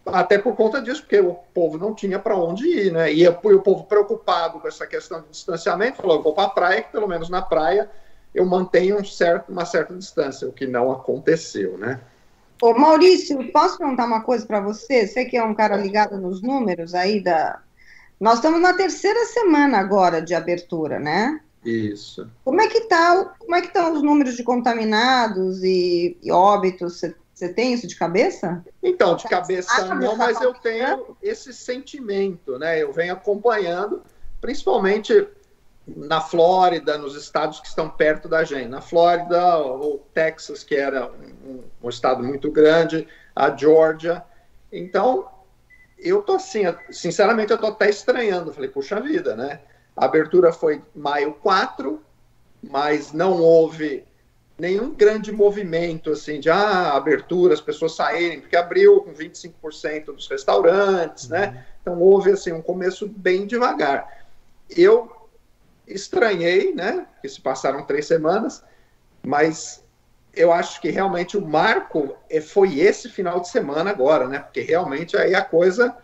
até por conta disso, porque o povo não tinha para onde ir, né? E, o povo preocupado com essa questão de distanciamento falou: vou para a praia, que pelo menos na praia eu mantenho um certo, uma certa distância, o que não aconteceu, né? Ô Maurício, posso perguntar uma coisa para você? Você que é um cara ligado nos números aí da. Nós estamos na terceira semana agora de abertura, né? Isso. Como é que tá, como é que estão os números de contaminados e, e óbitos? Você você tem isso de cabeça? Então, de cabeça ah, não, mas eu tenho esse sentimento, né? Eu venho acompanhando, principalmente na Flórida, nos estados que estão perto da gente. Na Flórida, o Texas, que era um, um estado muito grande, a Georgia. Então, eu tô assim, sinceramente, eu tô até estranhando. Falei, puxa vida, né? A abertura foi maio 4, mas não houve nenhum grande movimento assim de ah, abertura, as pessoas saírem, porque abriu com 25% dos restaurantes, né? uhum. né? Então houve assim um começo bem devagar. Eu estranhei, né? Que se passaram três semanas, mas eu acho que realmente o marco é, foi esse final de semana agora, né? Porque realmente aí a coisa,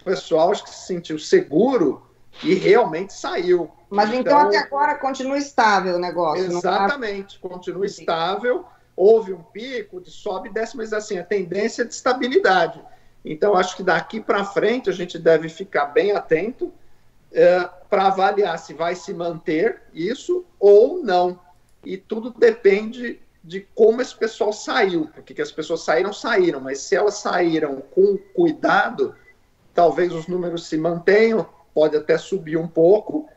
o pessoal acho que se sentiu seguro e realmente saiu. Mas então, então até agora continua estável o negócio. Exatamente, tá... continua estável. Houve um pico de sobe e desce, mas assim, a tendência é de estabilidade. Então, acho que daqui para frente a gente deve ficar bem atento é, para avaliar se vai se manter isso ou não. E tudo depende de como esse pessoal saiu, porque que as pessoas saíram, saíram, mas se elas saíram com cuidado, talvez os números se mantenham, pode até subir um pouco,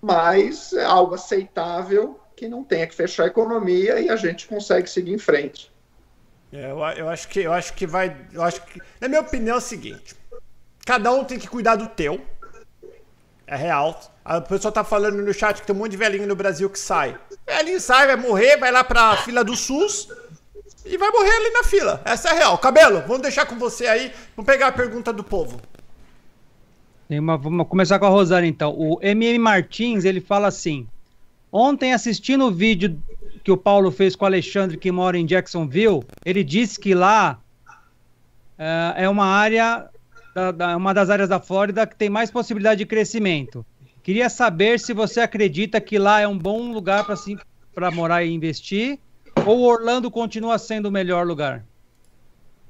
mas é algo aceitável que não tenha que fechar a economia e a gente consegue seguir em frente. É, eu, eu, acho que eu acho que vai, eu acho que na minha opinião é o seguinte: cada um tem que cuidar do teu. É real. A pessoa tá falando no chat que tem um monte de velhinho no Brasil que sai. Velhinho sai, vai morrer, vai lá pra fila do SUS e vai morrer ali na fila. Essa é real. Cabelo, vamos deixar com você aí. Vamos pegar a pergunta do povo. Uma, vamos começar com a Rosana então. O MM Martins, ele fala assim: Ontem, assistindo o vídeo que o Paulo fez com o Alexandre, que mora em Jacksonville, ele disse que lá é, é uma área, da, da, uma das áreas da Flórida que tem mais possibilidade de crescimento. Queria saber se você acredita que lá é um bom lugar para assim, morar e investir, ou Orlando continua sendo o melhor lugar?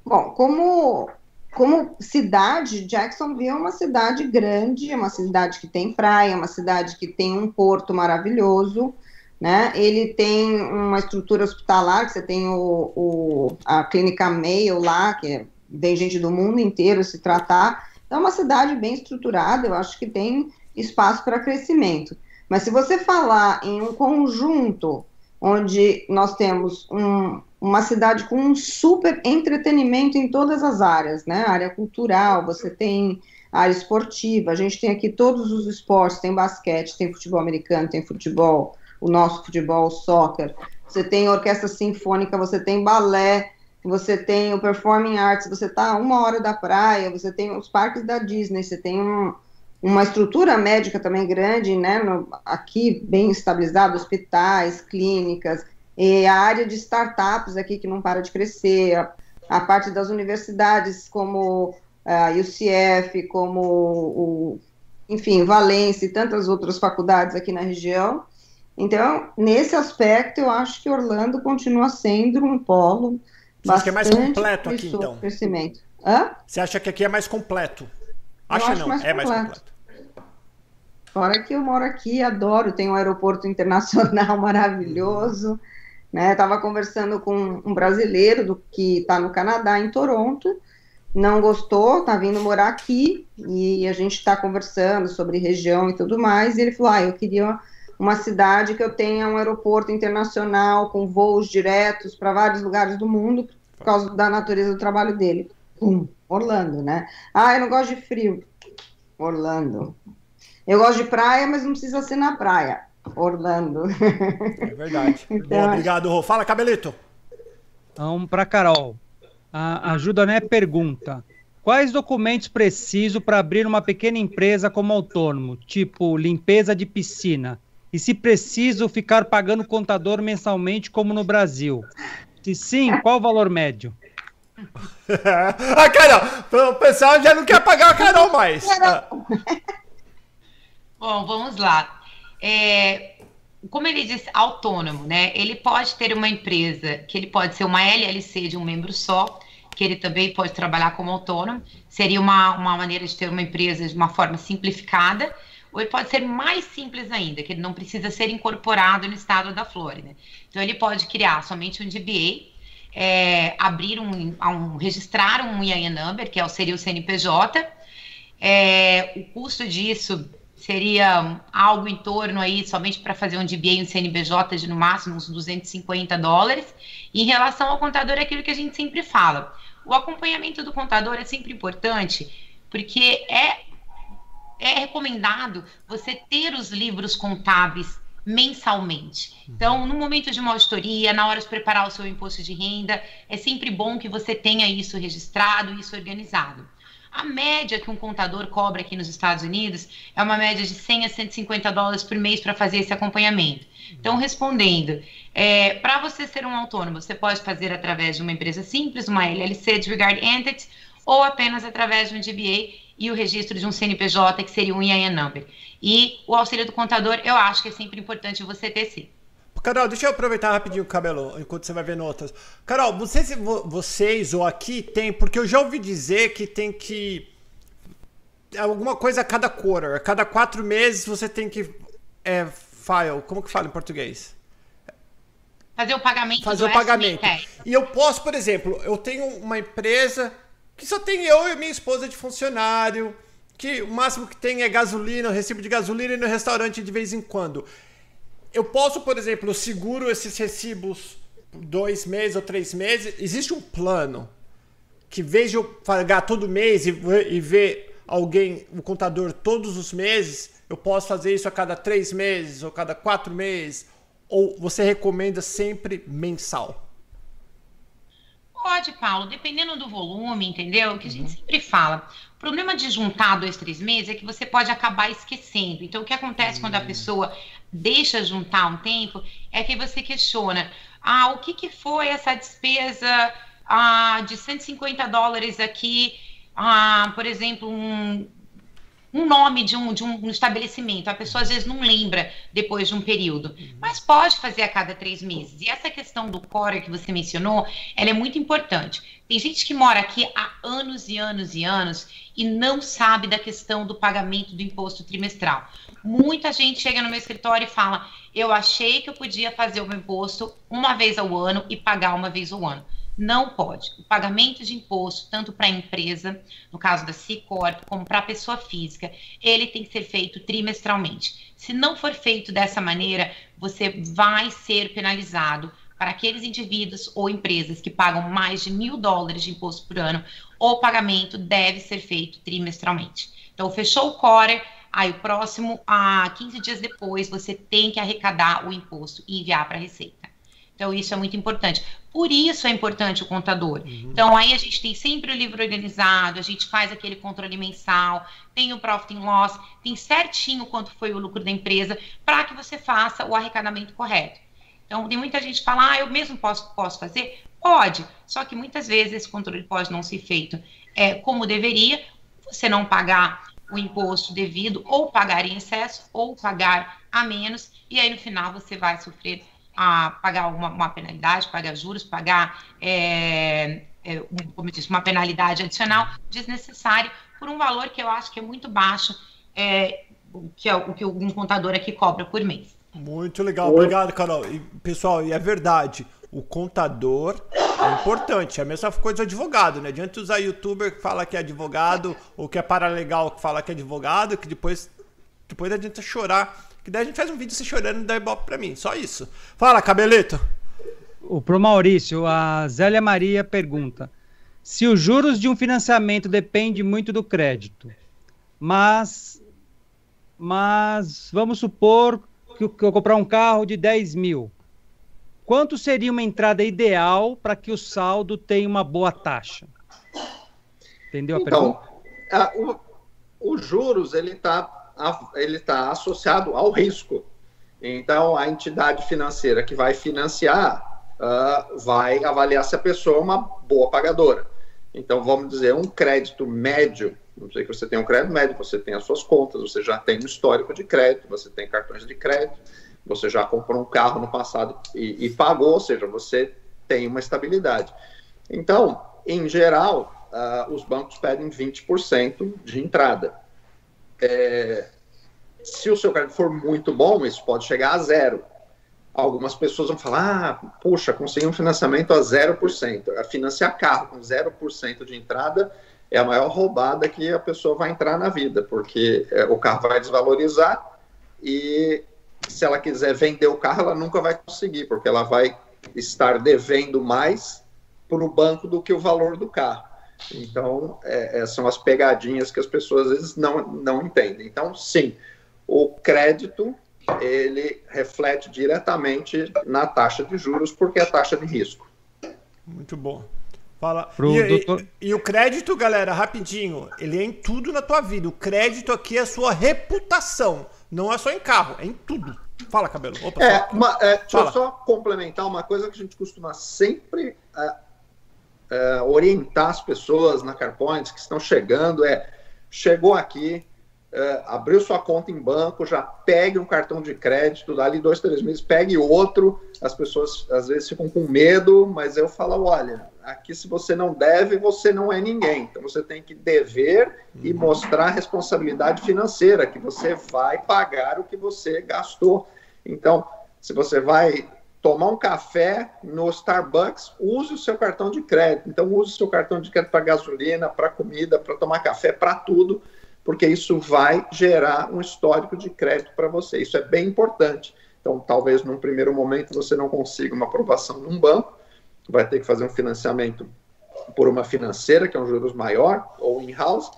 Bom, como como cidade, Jacksonville é uma cidade grande, é uma cidade que tem praia, é uma cidade que tem um porto maravilhoso, né? Ele tem uma estrutura hospitalar, que você tem o, o a clínica Mayo lá, que vem gente do mundo inteiro se tratar. Então, é uma cidade bem estruturada, eu acho que tem espaço para crescimento. Mas se você falar em um conjunto onde nós temos um, uma cidade com um super entretenimento em todas as áreas, né? Área cultural, você tem área esportiva, a gente tem aqui todos os esportes, tem basquete, tem futebol americano, tem futebol, o nosso futebol, o soccer, você tem orquestra sinfônica, você tem balé, você tem o performing arts, você está a uma hora da praia, você tem os parques da Disney, você tem um, uma estrutura médica também grande, né, no, aqui bem estabilizada, hospitais, clínicas, e a área de startups aqui que não para de crescer, a, a parte das universidades como a UCF, como o, enfim, Valência e tantas outras faculdades aqui na região. Então, nesse aspecto, eu acho que Orlando continua sendo um polo Você acha que é mais completo aqui, então? Crescimento. Hã? Você acha que aqui é mais completo? Acha não, mais é completo. mais completo. Fora que eu moro aqui, adoro, tem um aeroporto internacional (laughs) maravilhoso. Né? Estava conversando com um brasileiro do que está no Canadá, em Toronto, não gostou, está vindo morar aqui e a gente está conversando sobre região e tudo mais. E ele falou: Ah, eu queria uma cidade que eu tenha um aeroporto internacional com voos diretos para vários lugares do mundo por causa da natureza do trabalho dele. Pum, Orlando, né? Ah, eu não gosto de frio. Orlando. Eu gosto de praia, mas não precisa ser na praia. Orlando. É verdade. (laughs) então, Bom, obrigado, Rô. Fala, Cabelito. Vamos para Carol. A, a né pergunta: Quais documentos preciso para abrir uma pequena empresa como autônomo, tipo limpeza de piscina? E se preciso ficar pagando contador mensalmente como no Brasil? Se sim, qual o valor médio? (laughs) ah, Carol, o pessoal já não quer pagar a Carol mais. (laughs) Bom, vamos lá é, como ele disse, autônomo, né? Ele pode ter uma empresa que ele pode ser uma LLC de um membro só, que ele também pode trabalhar como autônomo. Seria uma, uma maneira de ter uma empresa de uma forma simplificada. Ou ele pode ser mais simples ainda, que ele não precisa ser incorporado no estado da Flórida. Então, ele pode criar somente um DBA, é, abrir um, um, registrar um IAN number, que é, seria o CNPJ. É, o custo disso seria algo em torno aí, somente para fazer um DBA e um CNBJ de no máximo uns 250 dólares. E em relação ao contador, é aquilo que a gente sempre fala. O acompanhamento do contador é sempre importante, porque é, é recomendado você ter os livros contábeis mensalmente. Então, no momento de uma auditoria, na hora de preparar o seu imposto de renda, é sempre bom que você tenha isso registrado, isso organizado. A média que um contador cobra aqui nos Estados Unidos é uma média de 100 a 150 dólares por mês para fazer esse acompanhamento. Então, respondendo, é, para você ser um autônomo, você pode fazer através de uma empresa simples, uma LLC, Disregard Entity, ou apenas através de um DBA e o registro de um CNPJ, que seria um IAN number. E o auxílio do contador, eu acho que é sempre importante você ter sim. Carol, deixa eu aproveitar rapidinho o cabelo, enquanto você vai ver notas. Carol, vocês, vocês ou aqui tem, porque eu já ouvi dizer que tem que. Alguma coisa a cada quarter, a cada quatro meses você tem que. É, file, como que fala em português? Fazer o pagamento. Fazer o pagamento. E eu posso, por exemplo, eu tenho uma empresa que só tem eu e minha esposa de funcionário, que o máximo que tem é gasolina, recibo de gasolina e no restaurante de vez em quando eu posso, por exemplo, seguro esses recibos dois meses ou três meses. Existe um plano que, de eu pagar todo mês e, e ver alguém, o contador, todos os meses, Eu posso fazer isso a cada três meses ou cada quatro meses? Ou você recomenda sempre mensal? Pode, Paulo, dependendo do volume, entendeu? Que a gente uhum. sempre fala. O problema de juntar dois, três meses é que você pode acabar esquecendo. Então, o que acontece uhum. quando a hum. pessoa deixa juntar um tempo é que você questiona: ah, o que, que foi essa despesa ah, de 150 dólares aqui? Ah, por exemplo, um, um nome de um, de um estabelecimento. A pessoa às vezes não lembra depois de um período, mas pode fazer a cada três meses. E essa questão do core que você mencionou, ela é muito importante. Tem gente que mora aqui há anos e anos e anos e não sabe da questão do pagamento do imposto trimestral. Muita gente chega no meu escritório e fala: Eu achei que eu podia fazer o meu imposto uma vez ao ano e pagar uma vez ao ano. Não pode. O pagamento de imposto, tanto para a empresa, no caso da C Corp, como para a pessoa física, ele tem que ser feito trimestralmente. Se não for feito dessa maneira, você vai ser penalizado para aqueles indivíduos ou empresas que pagam mais de mil dólares de imposto por ano, o pagamento deve ser feito trimestralmente. Então, fechou o core, aí o próximo, a 15 dias depois, você tem que arrecadar o imposto e enviar para a Receita. Então, isso é muito importante. Por isso é importante o contador. Uhum. Então, aí a gente tem sempre o livro organizado, a gente faz aquele controle mensal, tem o profit and loss, tem certinho quanto foi o lucro da empresa, para que você faça o arrecadamento correto. Então, tem muita gente que fala, ah, eu mesmo posso, posso fazer? Pode, só que muitas vezes esse controle pode não ser feito é, como deveria, você não pagar o imposto devido, ou pagar em excesso, ou pagar a menos, e aí no final você vai sofrer a pagar uma, uma penalidade, pagar juros, pagar, é, é, como eu disse, uma penalidade adicional desnecessária por um valor que eu acho que é muito baixo, é, que é o que um contador aqui cobra por mês. Muito legal, obrigado, Carol. E, pessoal, e é verdade, o contador é importante. É a mesma coisa do advogado, né? Adianta usar youtuber que fala que é advogado, ou que é paralegal que fala que é advogado, que depois, depois adianta chorar que daí a gente faz um vídeo se chorando e dá ibope pra mim. Só isso. Fala, cabeleto. O pro Maurício, a Zélia Maria pergunta: se os juros de um financiamento depende muito do crédito, mas mas vamos supor que eu, que eu comprar um carro de 10 mil. Quanto seria uma entrada ideal para que o saldo tenha uma boa taxa? Entendeu a então, pergunta? o, os juros ele está ele está associado ao risco. Então, a entidade financeira que vai financiar uh, vai avaliar se a pessoa é uma boa pagadora. Então, vamos dizer, um crédito médio, não sei que você tem um crédito médio, você tem as suas contas, você já tem um histórico de crédito, você tem cartões de crédito, você já comprou um carro no passado e, e pagou, ou seja, você tem uma estabilidade. Então, em geral, uh, os bancos pedem 20% de entrada é, se o seu crédito for muito bom, isso pode chegar a zero. Algumas pessoas vão falar, ah, puxa, consegui um financiamento a 0%. A financiar carro com 0% de entrada é a maior roubada que a pessoa vai entrar na vida, porque é, o carro vai desvalorizar e se ela quiser vender o carro, ela nunca vai conseguir, porque ela vai estar devendo mais para o banco do que o valor do carro. Então, é, é, são as pegadinhas que as pessoas às vezes não, não entendem. Então, sim, o crédito ele reflete diretamente na taxa de juros, porque é a taxa de risco. Muito bom. Fala. E, doutor... e, e, o crédito, galera, rapidinho, ele é em tudo na tua vida. O crédito aqui é a sua reputação. Não é só em carro, é em tudo. Fala, cabelo. Opa, é, uma, é, deixa Fala. eu só complementar uma coisa que a gente costuma sempre é, uh, orientar as pessoas na CarPoints que estão chegando é chegou aqui, uh, abriu sua conta em banco, já pegue um cartão de crédito, dali dois, três meses, pegue outro. As pessoas às vezes ficam com medo, mas eu falo, olha, aqui se você não deve, você não é ninguém. Então você tem que dever e uhum. mostrar responsabilidade financeira, que você vai pagar o que você gastou. Então, se você vai tomar um café no Starbucks, use o seu cartão de crédito. Então, use o seu cartão de crédito para gasolina, para comida, para tomar café, para tudo, porque isso vai gerar um histórico de crédito para você. Isso é bem importante. Então, talvez num primeiro momento você não consiga uma aprovação num banco, vai ter que fazer um financiamento por uma financeira, que é um juros maior, ou in-house,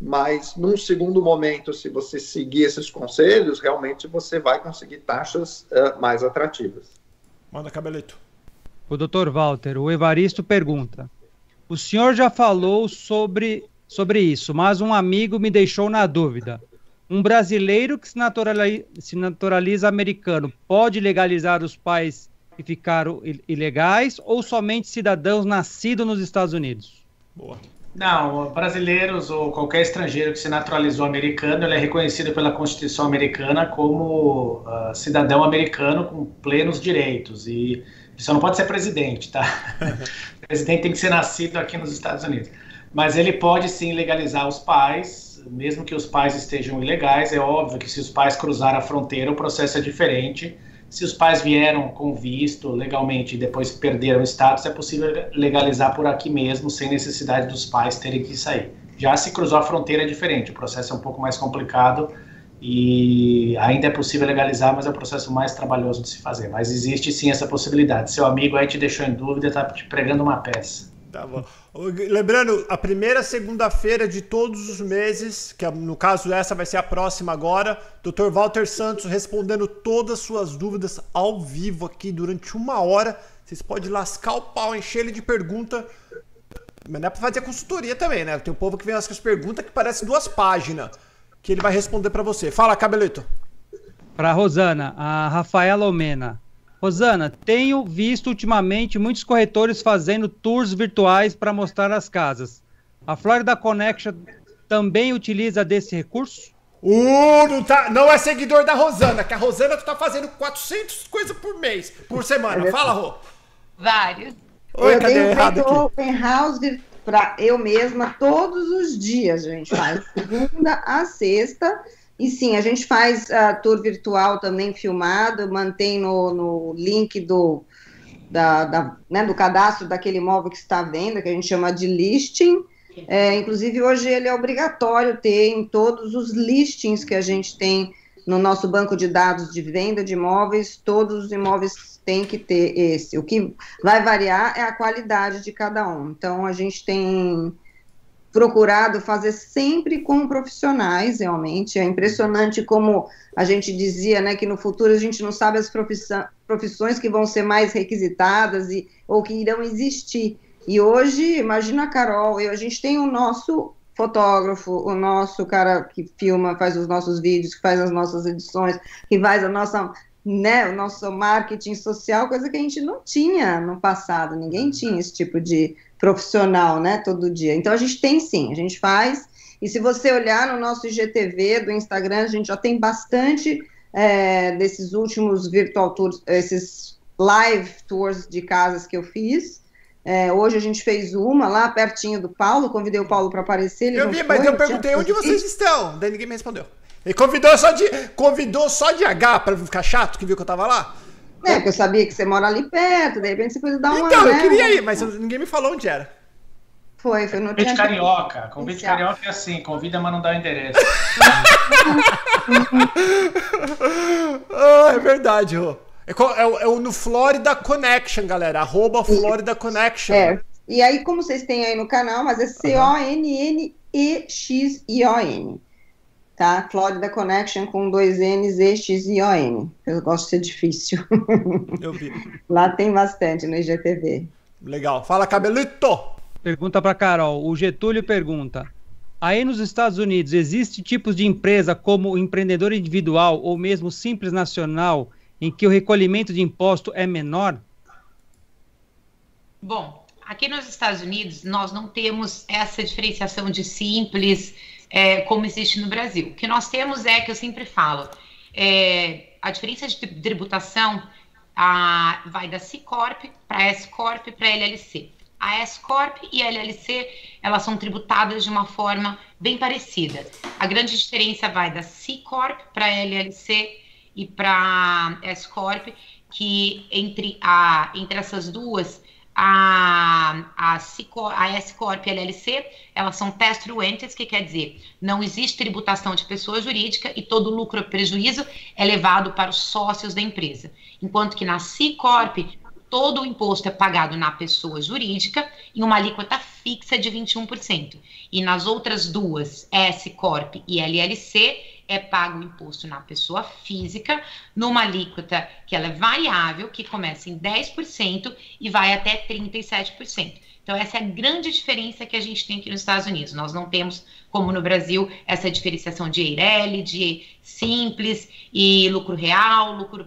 mas num segundo momento, se você seguir esses conselhos, realmente você vai conseguir taxas uh, mais atrativas. Manda cabelito. O doutor Walter, o Evaristo pergunta: O senhor já falou sobre, sobre isso, mas um amigo me deixou na dúvida. Um brasileiro que se naturaliza, se naturaliza americano pode legalizar os pais que ficaram ilegais ou somente cidadãos nascidos nos Estados Unidos? Boa. Não, brasileiros ou qualquer estrangeiro que se naturalizou americano, ele é reconhecido pela Constituição americana como uh, cidadão americano com plenos direitos e só não pode ser presidente, tá? (laughs) o presidente tem que ser nascido aqui nos Estados Unidos. Mas ele pode sim legalizar os pais, mesmo que os pais estejam ilegais. É óbvio que se os pais cruzarem a fronteira, o processo é diferente. Se os pais vieram com visto legalmente e depois perderam o status, é possível legalizar por aqui mesmo, sem necessidade dos pais terem que sair. Já se cruzou a fronteira é diferente, o processo é um pouco mais complicado e ainda é possível legalizar, mas é o processo mais trabalhoso de se fazer. Mas existe sim essa possibilidade. Seu amigo aí te deixou em dúvida, está te pregando uma peça. Tá bom. Lembrando, a primeira segunda-feira de todos os meses, que é, no caso essa vai ser a próxima agora, Dr. Walter Santos respondendo todas as suas dúvidas ao vivo aqui durante uma hora. Vocês podem lascar o pau, encher ele de pergunta. Mas é pra fazer consultoria também, né? Tem um povo que vem com as perguntas que parecem duas páginas que ele vai responder para você. Fala, Cabelito. Para Rosana, a Rafaela Omena. Rosana, tenho visto ultimamente muitos corretores fazendo tours virtuais para mostrar as casas. A Florida Connection também utiliza desse recurso? Uh, não, tá, não é seguidor da Rosana, que a Rosana tá fazendo 400 coisas por mês, por semana. Fala, Rô. Vários. Oi, eu cadê tenho feito open house para eu mesma todos os dias. Gente faz segunda a sexta. E sim, a gente faz uh, tour virtual também filmado, mantém no, no link do, da, da, né, do cadastro daquele imóvel que está à venda, que a gente chama de listing. É, inclusive, hoje ele é obrigatório ter em todos os listings que a gente tem no nosso banco de dados de venda de imóveis, todos os imóveis tem que ter esse. O que vai variar é a qualidade de cada um. Então, a gente tem procurado fazer sempre com profissionais, realmente. É impressionante como a gente dizia, né, que no futuro a gente não sabe as profissões que vão ser mais requisitadas e, ou que irão existir. E hoje, imagina a Carol, eu, a gente tem o nosso fotógrafo, o nosso cara que filma, faz os nossos vídeos, que faz as nossas edições, que faz a nossa né, o nosso marketing social, coisa que a gente não tinha no passado, ninguém tinha esse tipo de profissional, né, todo dia. Então a gente tem sim, a gente faz, e se você olhar no nosso IGTV do Instagram, a gente já tem bastante é, desses últimos virtual tours, esses live tours de casas que eu fiz, é, hoje a gente fez uma lá pertinho do Paulo, convidei o Paulo para aparecer. eu vi, mas foi, eu perguntei onde vocês estão, daí ninguém me respondeu. Ele convidou só de, convidou só de H pra ficar chato, que viu que eu tava lá? É, porque eu sabia que você mora ali perto, de repente você pode dar uma. Então, eu né, queria ir, mas ninguém me falou onde era. Foi, foi no Convite carioca. Convite carioca é assim, convida, mas não dá o endereço. (laughs) ah, é verdade, Rô. É, é, é, no Florida Connection, galera. Arroba Florida Connection. É. E aí, como vocês têm aí no canal, mas é C-O-N-N-E-X-I-O-N tá? Florida Connection com dois N's, E, X e O, N. Eu gosto de ser difícil. Eu vi. (laughs) Lá tem bastante no IGTV. Legal. Fala, Cabelito! Pergunta para Carol. O Getúlio pergunta: Aí nos Estados Unidos existe tipos de empresa como empreendedor individual ou mesmo simples nacional em que o recolhimento de imposto é menor? Bom, aqui nos Estados Unidos nós não temos essa diferenciação de simples é, como existe no Brasil. O que nós temos é que eu sempre falo, é, a diferença de tributação a, vai da C Corp para S Corp para LLC. A S Corp e a LLC elas são tributadas de uma forma bem parecida. A grande diferença vai da C Corp para LLC e para S Corp, que entre a entre essas duas a, a, a S-Corp e a LLC, elas são pass-through que quer dizer, não existe tributação de pessoa jurídica e todo lucro ou prejuízo é levado para os sócios da empresa. Enquanto que na C-Corp, todo o imposto é pagado na pessoa jurídica em uma alíquota fixa de 21%. E nas outras duas, S Corp e LLC, é pago o imposto na pessoa física, numa alíquota que ela é variável, que começa em 10% e vai até 37%. Então, essa é a grande diferença que a gente tem aqui nos Estados Unidos. Nós não temos, como no Brasil, essa diferenciação de EIRELI, de simples e lucro real, lucro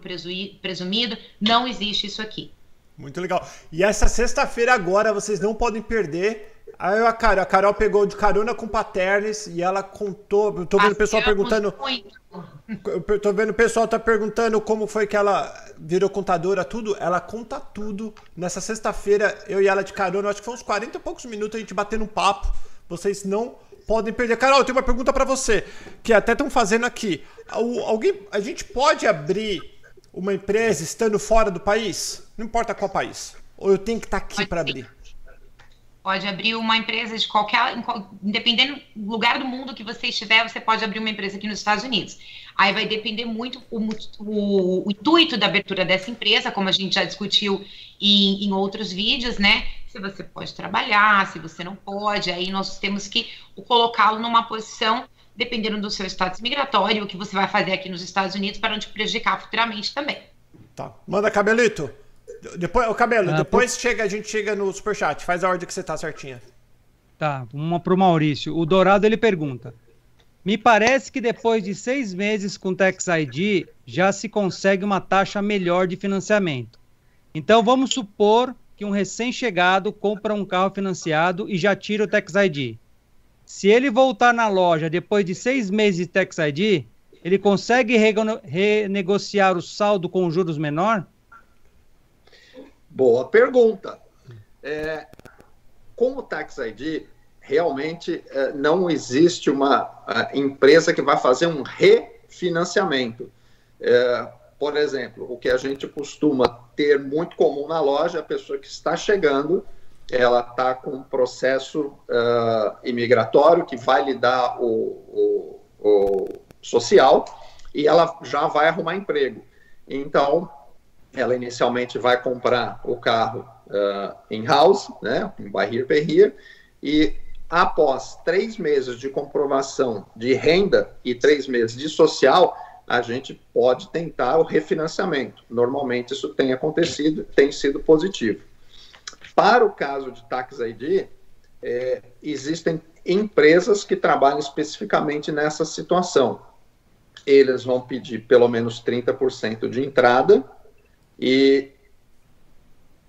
presumido. Não existe isso aqui. Muito legal. E essa sexta-feira agora, vocês não podem perder Aí a Carol, a Carol pegou de carona com Paternes e ela contou. Eu tô vendo o pessoal perguntando. Eu tô vendo o pessoal tá perguntando como foi que ela virou contadora, tudo. Ela conta tudo. Nessa sexta-feira, eu e ela de carona, acho que foi uns 40 e poucos minutos a gente batendo um papo. Vocês não podem perder. Carol, eu tenho uma pergunta para você, que até estão fazendo aqui. Alguém, a gente pode abrir uma empresa estando fora do país? Não importa qual país. Ou eu tenho que estar tá aqui para abrir? pode abrir uma empresa de qualquer, independendo do lugar do mundo que você estiver, você pode abrir uma empresa aqui nos Estados Unidos. Aí vai depender muito o, o, o intuito da abertura dessa empresa, como a gente já discutiu em, em outros vídeos, né? Se você pode trabalhar, se você não pode, aí nós temos que colocá-lo numa posição dependendo do seu status migratório, o que você vai fazer aqui nos Estados Unidos para não te prejudicar futuramente também. Tá. Manda cabelito. Depois, o cabelo, ah, depois por... chega, a gente chega no superchat. Faz a ordem que você tá certinha. Tá, uma pro Maurício. O Dourado ele pergunta: Me parece que depois de seis meses com Tax ID já se consegue uma taxa melhor de financiamento. Então vamos supor que um recém-chegado compra um carro financiado e já tira o Tax ID. Se ele voltar na loja depois de seis meses de Tax ID, ele consegue renegociar o saldo com juros menor? Boa pergunta. É, com o Tax ID, realmente é, não existe uma empresa que vai fazer um refinanciamento. É, por exemplo, o que a gente costuma ter muito comum na loja, a pessoa que está chegando, ela está com um processo uh, imigratório que vai lhe o, o, o social e ela já vai arrumar emprego. Então, ela inicialmente vai comprar o carro uh, in-house, né, em buy here, e após três meses de comprovação de renda e três meses de social, a gente pode tentar o refinanciamento. Normalmente isso tem acontecido, tem sido positivo. Para o caso de Tax ID, é, existem empresas que trabalham especificamente nessa situação. Eles vão pedir pelo menos 30% de entrada, e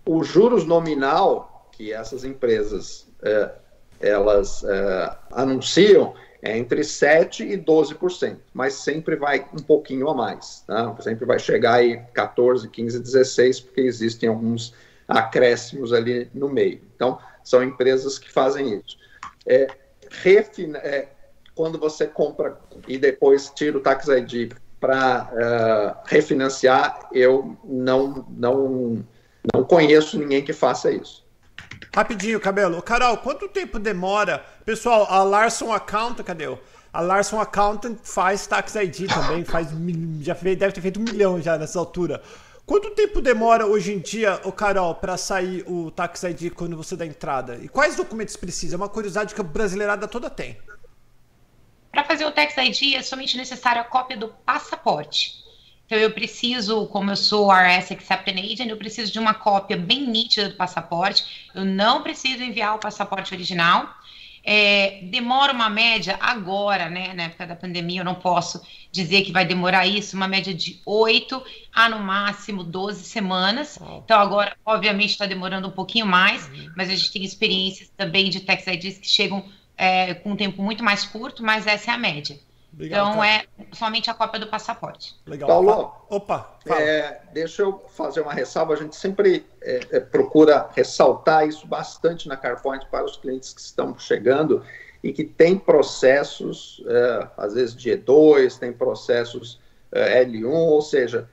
o juros nominal que essas empresas é, elas é, anunciam é entre 7% e 12%, mas sempre vai um pouquinho a mais. Tá? Sempre vai chegar aí 14%, 15%, 16%, porque existem alguns acréscimos ali no meio. Então, são empresas que fazem isso. É, refina, é, quando você compra e depois tira o Tax ID para uh, refinanciar, eu não, não, não conheço ninguém que faça isso. Rapidinho, Cabelo. Carol, quanto tempo demora? Pessoal, a Larson Accountant, cadê eu? A Larson Accountant faz Tax ID também, faz, já deve ter feito um milhão já nessa altura. Quanto tempo demora hoje em dia, o Carol, para sair o Tax ID quando você dá entrada? E quais documentos precisa? É uma curiosidade que a brasileirada toda tem. Para fazer o Tax ID é somente necessário a cópia do passaporte. Então eu preciso, como eu sou RS Accepting Agent, eu preciso de uma cópia bem nítida do passaporte. Eu não preciso enviar o passaporte original. É, demora uma média agora, né? Na época da pandemia, eu não posso dizer que vai demorar isso, uma média de 8 a no máximo 12 semanas. Então, agora, obviamente, está demorando um pouquinho mais, uhum. mas a gente tem experiências também de tax IDs que chegam é, com um tempo muito mais curto, mas essa é a média. Legal, então é somente a cópia do passaporte. Legal. Paulo, opa, é, deixa eu fazer uma ressalva. A gente sempre é, é, procura ressaltar isso bastante na CarPoint para os clientes que estão chegando e que tem processos, é, às vezes de E2, tem processos é, L1, ou seja,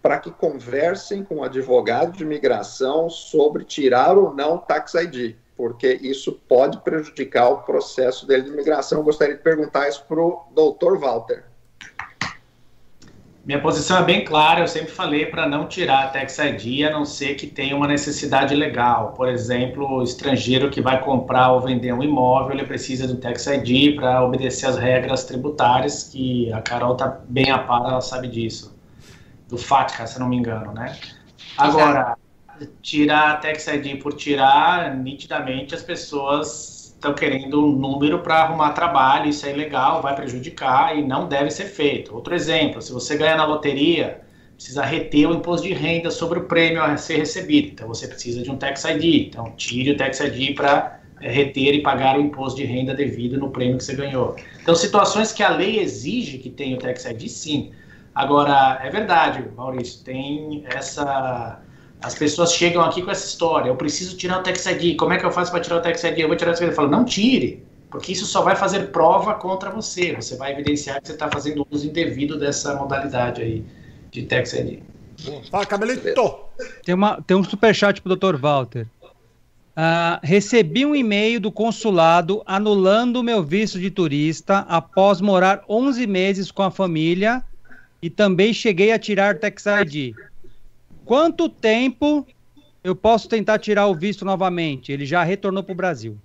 para que conversem com o advogado de imigração sobre tirar ou não o Tax ID porque isso pode prejudicar o processo dele de imigração. Eu gostaria de perguntar isso para o doutor Walter. Minha posição é bem clara, eu sempre falei para não tirar a Tax ID, a não ser que tenha uma necessidade legal. Por exemplo, o estrangeiro que vai comprar ou vender um imóvel, ele precisa do Tax ID para obedecer às regras tributárias, que a Carol está bem a par, ela sabe disso. Do FATCA, se não me engano, né? Agora, tirar a Tax ID por tirar, nitidamente as pessoas estão querendo um número para arrumar trabalho, isso é ilegal, vai prejudicar e não deve ser feito. Outro exemplo, se você ganha na loteria, precisa reter o imposto de renda sobre o prêmio a ser recebido. Então você precisa de um tax ID. Então tire o tax ID para é, reter e pagar o imposto de renda devido no prêmio que você ganhou. Então situações que a lei exige que tenha o tax ID, sim. Agora é verdade, Maurício, tem essa as pessoas chegam aqui com essa história, eu preciso tirar o Tax ID, como é que eu faço para tirar o Tax ID? Eu vou tirar o Tax ID. Eu falo, não tire, porque isso só vai fazer prova contra você, você vai evidenciar que você está fazendo uso indevido dessa modalidade aí de Tax ID. Fala, Cabelito! Tem, uma, tem um superchat pro Dr. Walter. Uh, recebi um e-mail do consulado anulando o meu visto de turista após morar 11 meses com a família e também cheguei a tirar Tax ID. Quanto tempo eu posso tentar tirar o visto novamente? Ele já retornou para o Brasil.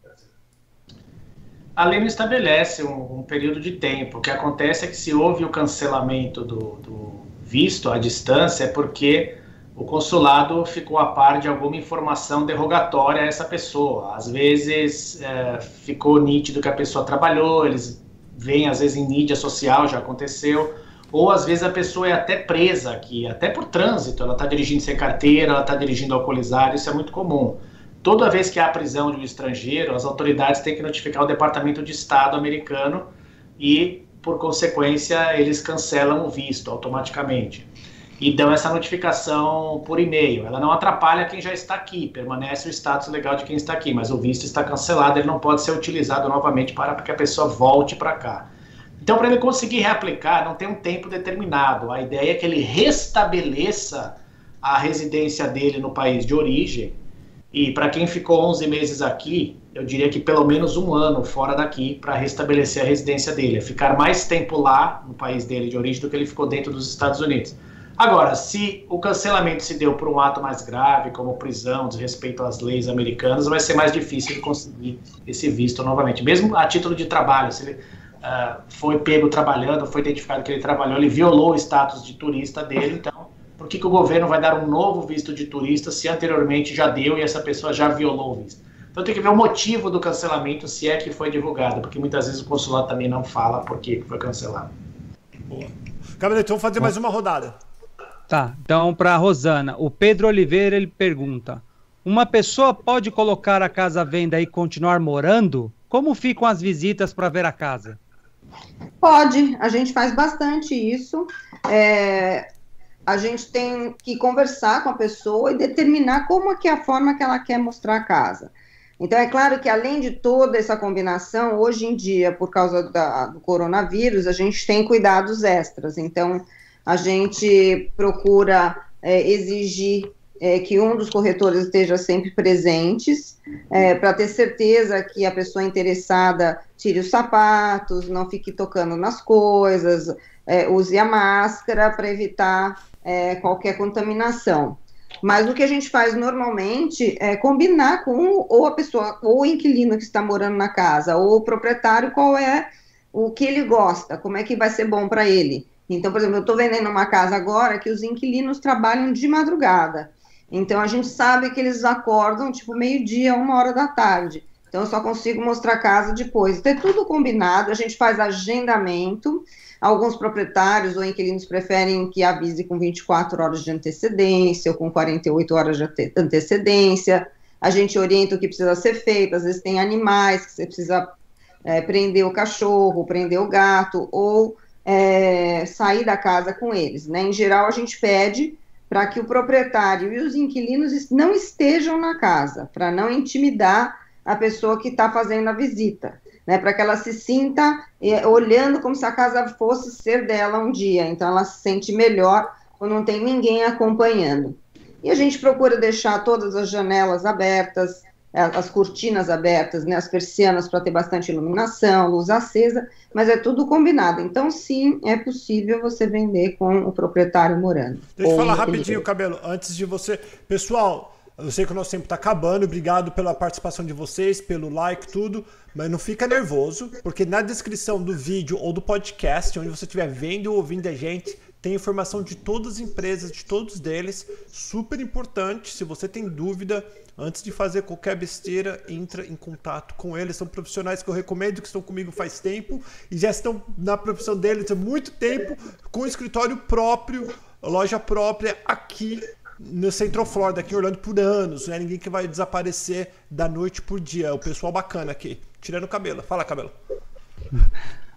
A lei não estabelece um, um, período de tempo. O que acontece é que se houve o cancelamento do, do visto à distância é porque o consulado ficou a par de alguma informação derrogatória a essa pessoa. Às vezes é, ficou nítido que a pessoa trabalhou, eles veem às vezes em mídia social, já aconteceu, ou às vezes a pessoa é até presa aqui, até por trânsito, ela está dirigindo sem carteira, ela está dirigindo alcoolizada, isso é muito comum. Toda vez que há prisão de um estrangeiro, as autoridades têm que notificar o Departamento de Estado americano e, por consequência, eles cancelam o visto automaticamente. E dão essa notificação por e-mail. Ela não atrapalha quem já está aqui, permanece o status legal de quem está aqui, mas o visto está cancelado, ele não pode ser utilizado novamente para que a pessoa volte para cá. Então, para ele conseguir reaplicar, não tem um tempo determinado. A ideia é que ele restabeleça a residência dele no país de origem. E para quem ficou 11 meses aqui, eu diria que pelo menos um ano fora daqui para restabelecer a residência dele, é ficar mais tempo lá no país dele de origem do que ele ficou dentro dos Estados Unidos. Agora, se o cancelamento se deu por um ato mais grave, como prisão, desrespeito às leis americanas, vai ser mais difícil de conseguir esse visto novamente, mesmo a título de trabalho. Se ele uh, foi pego trabalhando, foi identificado que ele trabalhou, ele violou o status de turista dele, então por que, que o governo vai dar um novo visto de turista se anteriormente já deu e essa pessoa já violou o visto? Então tem que ver o motivo do cancelamento, se é que foi divulgado, porque muitas vezes o consulado também não fala por que foi cancelado. Boa. Cabelete, vamos fazer mais uma rodada. Tá, então para Rosana, o Pedro Oliveira ele pergunta: uma pessoa pode colocar a casa à venda e continuar morando? Como ficam as visitas para ver a casa? Pode, a gente faz bastante isso. É, a gente tem que conversar com a pessoa e determinar como é que é a forma que ela quer mostrar a casa. Então, é claro que além de toda essa combinação, hoje em dia, por causa da, do coronavírus, a gente tem cuidados extras. Então, a gente procura é, exigir é, que um dos corretores esteja sempre presentes, é, para ter certeza que a pessoa interessada tire os sapatos, não fique tocando nas coisas, é, use a máscara para evitar é, qualquer contaminação. Mas o que a gente faz normalmente é combinar com ou a pessoa, ou o inquilino que está morando na casa, ou o proprietário, qual é o que ele gosta, como é que vai ser bom para ele. Então, por exemplo, eu estou vendendo uma casa agora que os inquilinos trabalham de madrugada. Então a gente sabe que eles acordam tipo meio-dia, uma hora da tarde. Então eu só consigo mostrar a casa depois. Então é tudo combinado, a gente faz agendamento. Alguns proprietários ou inquilinos preferem que avise com 24 horas de antecedência ou com 48 horas de antecedência. A gente orienta o que precisa ser feito. Às vezes tem animais que você precisa é, prender o cachorro, prender o gato ou é, sair da casa com eles. Né? Em geral, a gente pede para que o proprietário e os inquilinos não estejam na casa, para não intimidar a pessoa que está fazendo a visita, né, para que ela se sinta olhando como se a casa fosse ser dela um dia, então ela se sente melhor quando não tem ninguém acompanhando. E a gente procura deixar todas as janelas abertas, as cortinas abertas, né, as persianas para ter bastante iluminação, luz acesa, mas é tudo combinado. Então, sim, é possível você vender com o proprietário morando. Deixa eu falar rapidinho, Cabelo, antes de você. Pessoal, eu sei que o nosso tempo está acabando, obrigado pela participação de vocês, pelo like, tudo, mas não fica nervoso, porque na descrição do vídeo ou do podcast, onde você estiver vendo ou ouvindo a gente, tem informação de todas as empresas, de todos deles, super importante. Se você tem dúvida, antes de fazer qualquer besteira, entra em contato com eles. São profissionais que eu recomendo, que estão comigo faz tempo e já estão na profissão deles há muito tempo, com escritório próprio, loja própria aqui no Central Florida, aqui em Orlando, por anos. Não é ninguém que vai desaparecer da noite por dia. É o pessoal bacana aqui. Tirando o cabelo. Fala, cabelo.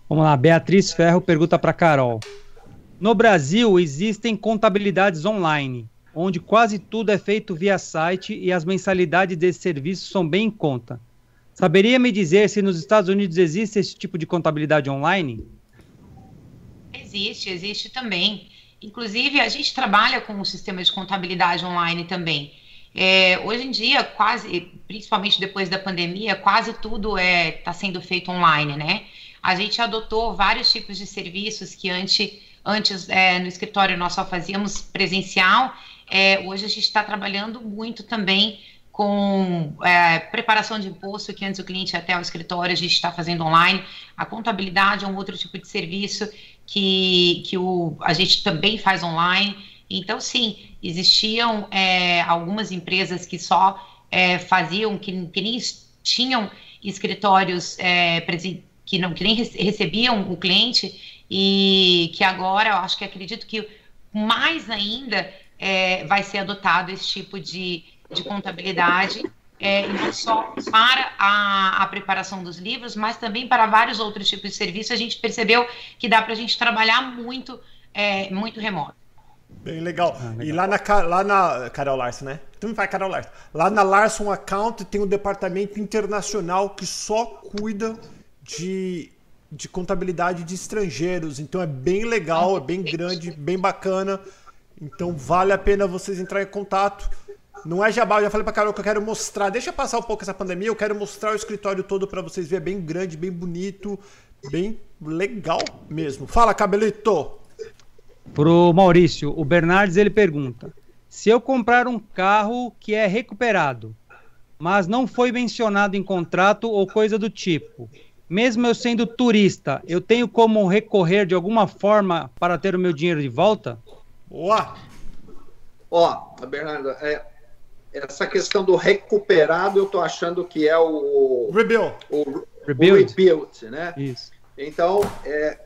Vamos lá. Beatriz Ferro pergunta para Carol. No Brasil, existem contabilidades online, onde quase tudo é feito via site e as mensalidades desse serviço são bem em conta. Saberia me dizer se nos Estados Unidos existe esse tipo de contabilidade online? Existe, existe também. Inclusive, a gente trabalha com um sistema de contabilidade online também. É, hoje em dia, quase, principalmente depois da pandemia, quase tudo está é, tá sendo feito online, né? A gente adotou vários tipos de serviços que antes Antes, é, no escritório, nós só fazíamos presencial. É, hoje a gente está trabalhando muito também com é, preparação de imposto, que antes o cliente ia até o escritório, a gente está fazendo online. A contabilidade é um outro tipo de serviço que, que o, a gente também faz online. Então, sim, existiam é, algumas empresas que só é, faziam, que, que nem tinham escritórios é, que, não, que nem recebiam o cliente e que agora eu acho que acredito que mais ainda é, vai ser adotado esse tipo de, de contabilidade, é, não só para a, a, preparação dos livros, mas também para vários outros tipos de serviço. A gente percebeu que dá para a gente trabalhar muito, é, muito remoto. Bem legal. Ah, legal. E lá na, lá na Carol Larson, né? Tu me faz Carol Larson. Lá na Larson Account tem um departamento internacional que só cuida de de contabilidade de estrangeiros. Então é bem legal, é bem grande, bem bacana. Então vale a pena vocês entrarem em contato. Não é jabá, eu já falei pra Carol que eu quero mostrar. Deixa passar um pouco essa pandemia, eu quero mostrar o escritório todo para vocês verem. É bem grande, bem bonito, bem legal mesmo. Fala, cabelito! Pro Maurício, o Bernardes ele pergunta: se eu comprar um carro que é recuperado, mas não foi mencionado em contrato ou coisa do tipo, mesmo eu sendo turista, eu tenho como recorrer de alguma forma para ter o meu dinheiro de volta? Boa! Ó, Bernardo, é, essa questão do recuperado, eu tô achando que é o. Rebuild. O, rebuild. o rebuild, né? Isso. Então, é,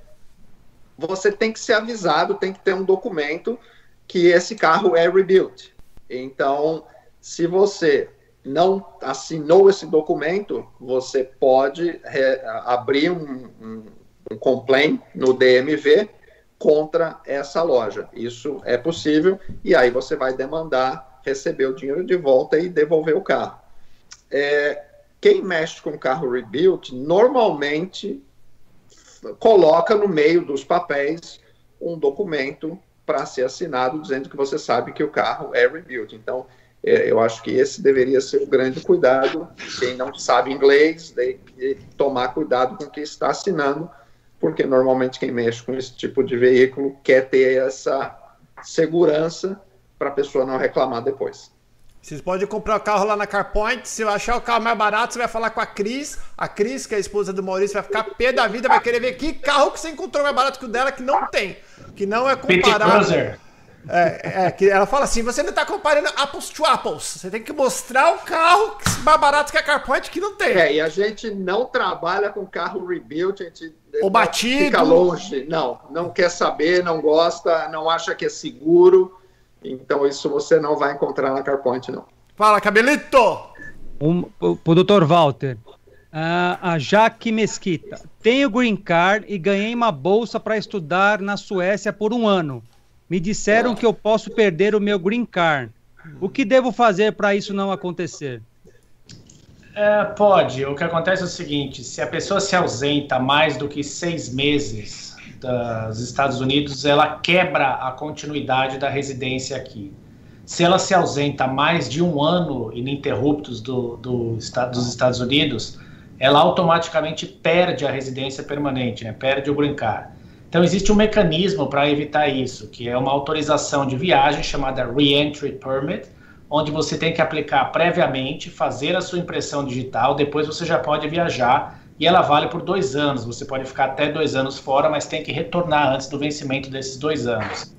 você tem que ser avisado, tem que ter um documento que esse carro é rebuild. Então, se você não assinou esse documento, você pode abrir um, um, um complaint no DMV contra essa loja. Isso é possível e aí você vai demandar receber o dinheiro de volta e devolver o carro. É, quem mexe com carro rebuilt normalmente coloca no meio dos papéis um documento para ser assinado dizendo que você sabe que o carro é rebuilt. Então, eu acho que esse deveria ser o grande cuidado. Quem não sabe inglês, tem que tomar cuidado com o que está assinando, porque normalmente quem mexe com esse tipo de veículo quer ter essa segurança para a pessoa não reclamar depois. Vocês podem comprar o carro lá na CarPoint. Se eu achar o carro mais barato, você vai falar com a Cris. A Cris, que é a esposa do Maurício, vai ficar pé da vida, vai querer ver que carro que você encontrou mais barato que o dela, que não tem. Que não é comparável. É, é, que ela fala assim: você não está comparando apples to apples. Você tem que mostrar o carro mais barato que a CarPoint que não tem. É, e a gente não trabalha com carro rebuilt, a gente o batido. fica longe. Não, não quer saber, não gosta, não acha que é seguro. Então isso você não vai encontrar na CarPoint, não. Fala, cabelito! Um, o, o Dr. Walter. Uh, a Jaque Mesquita. Tenho green card e ganhei uma bolsa para estudar na Suécia por um ano. Me disseram que eu posso perder o meu green card. O que devo fazer para isso não acontecer? É, pode. O que acontece é o seguinte: se a pessoa se ausenta mais do que seis meses dos Estados Unidos, ela quebra a continuidade da residência aqui. se ela se ausenta mais de um ano ininterruptos do, do, dos Estados Unidos, ela automaticamente perde a residência permanente, né? perde o green card. Então, existe um mecanismo para evitar isso, que é uma autorização de viagem chamada Reentry Permit, onde você tem que aplicar previamente, fazer a sua impressão digital, depois você já pode viajar, e ela vale por dois anos. Você pode ficar até dois anos fora, mas tem que retornar antes do vencimento desses dois anos.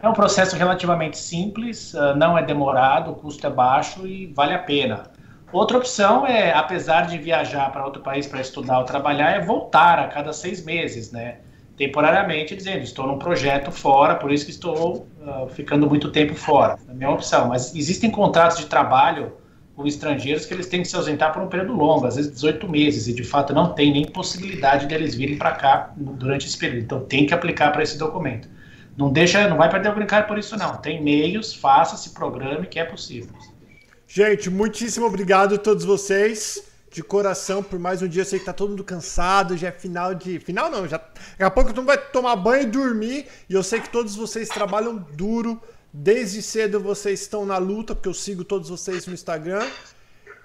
É um processo relativamente simples, ah, não é demorado, o custo é baixo e vale a pena. Outra opção é, apesar de viajar para outro país para estudar ou trabalhar, é voltar a cada seis meses, né? Temporariamente dizendo estou num projeto fora, por isso que estou uh, ficando muito tempo fora. É a minha opção. Mas existem contratos de trabalho com estrangeiros que eles têm que se ausentar por um período longo, às vezes 18 meses, e de fato não tem nem possibilidade deles virem para cá durante esse período. Então tem que aplicar para esse documento. Não deixa, não vai perder o brincar por isso não. Tem meios, faça, se programe que é possível. Gente, muitíssimo obrigado a todos vocês de coração por mais um dia. Eu sei que tá todo mundo cansado, já é final de. Final não, já. Daqui a pouco todo mundo vai tomar banho e dormir. E eu sei que todos vocês trabalham duro. Desde cedo vocês estão na luta, porque eu sigo todos vocês no Instagram.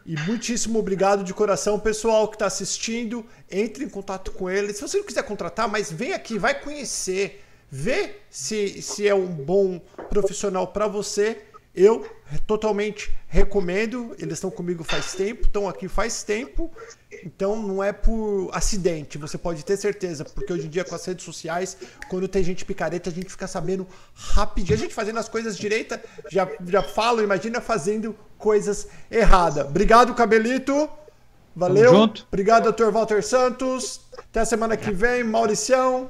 E muitíssimo obrigado de coração, pessoal que está assistindo. Entre em contato com ele. Se você não quiser contratar, mas vem aqui, vai conhecer. Vê se, se é um bom profissional para você. Eu totalmente recomendo. Eles estão comigo faz tempo, estão aqui faz tempo. Então não é por acidente, você pode ter certeza, porque hoje em dia com as redes sociais, quando tem gente picareta, a gente fica sabendo rapidinho. A gente fazendo as coisas direita, já, já falo, imagina fazendo coisas erradas. Obrigado, Cabelito. Valeu. Obrigado, doutor Walter Santos. Até a semana que vem, Mauricião.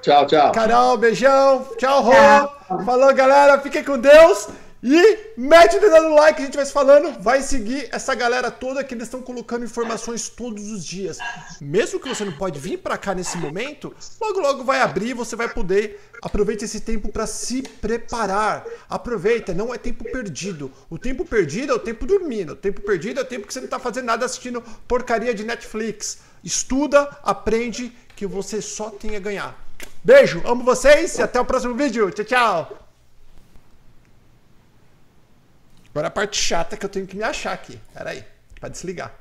Tchau, tchau. Carol, beijão. Tchau, Rô. Falou, galera. Fiquem com Deus. E mete o dedo no like, a gente vai se falando. Vai seguir essa galera toda que eles estão colocando informações todos os dias. Mesmo que você não pode vir para cá nesse momento, logo logo vai abrir, você vai poder. Aproveite esse tempo para se preparar. Aproveita, não é tempo perdido. O tempo perdido é o tempo dormindo. O tempo perdido é o tempo que você não tá fazendo nada assistindo porcaria de Netflix. Estuda, aprende que você só tem a ganhar. Beijo, amo vocês e até o próximo vídeo. Tchau, tchau. Agora a parte chata que eu tenho que me achar aqui. Pera aí, para desligar.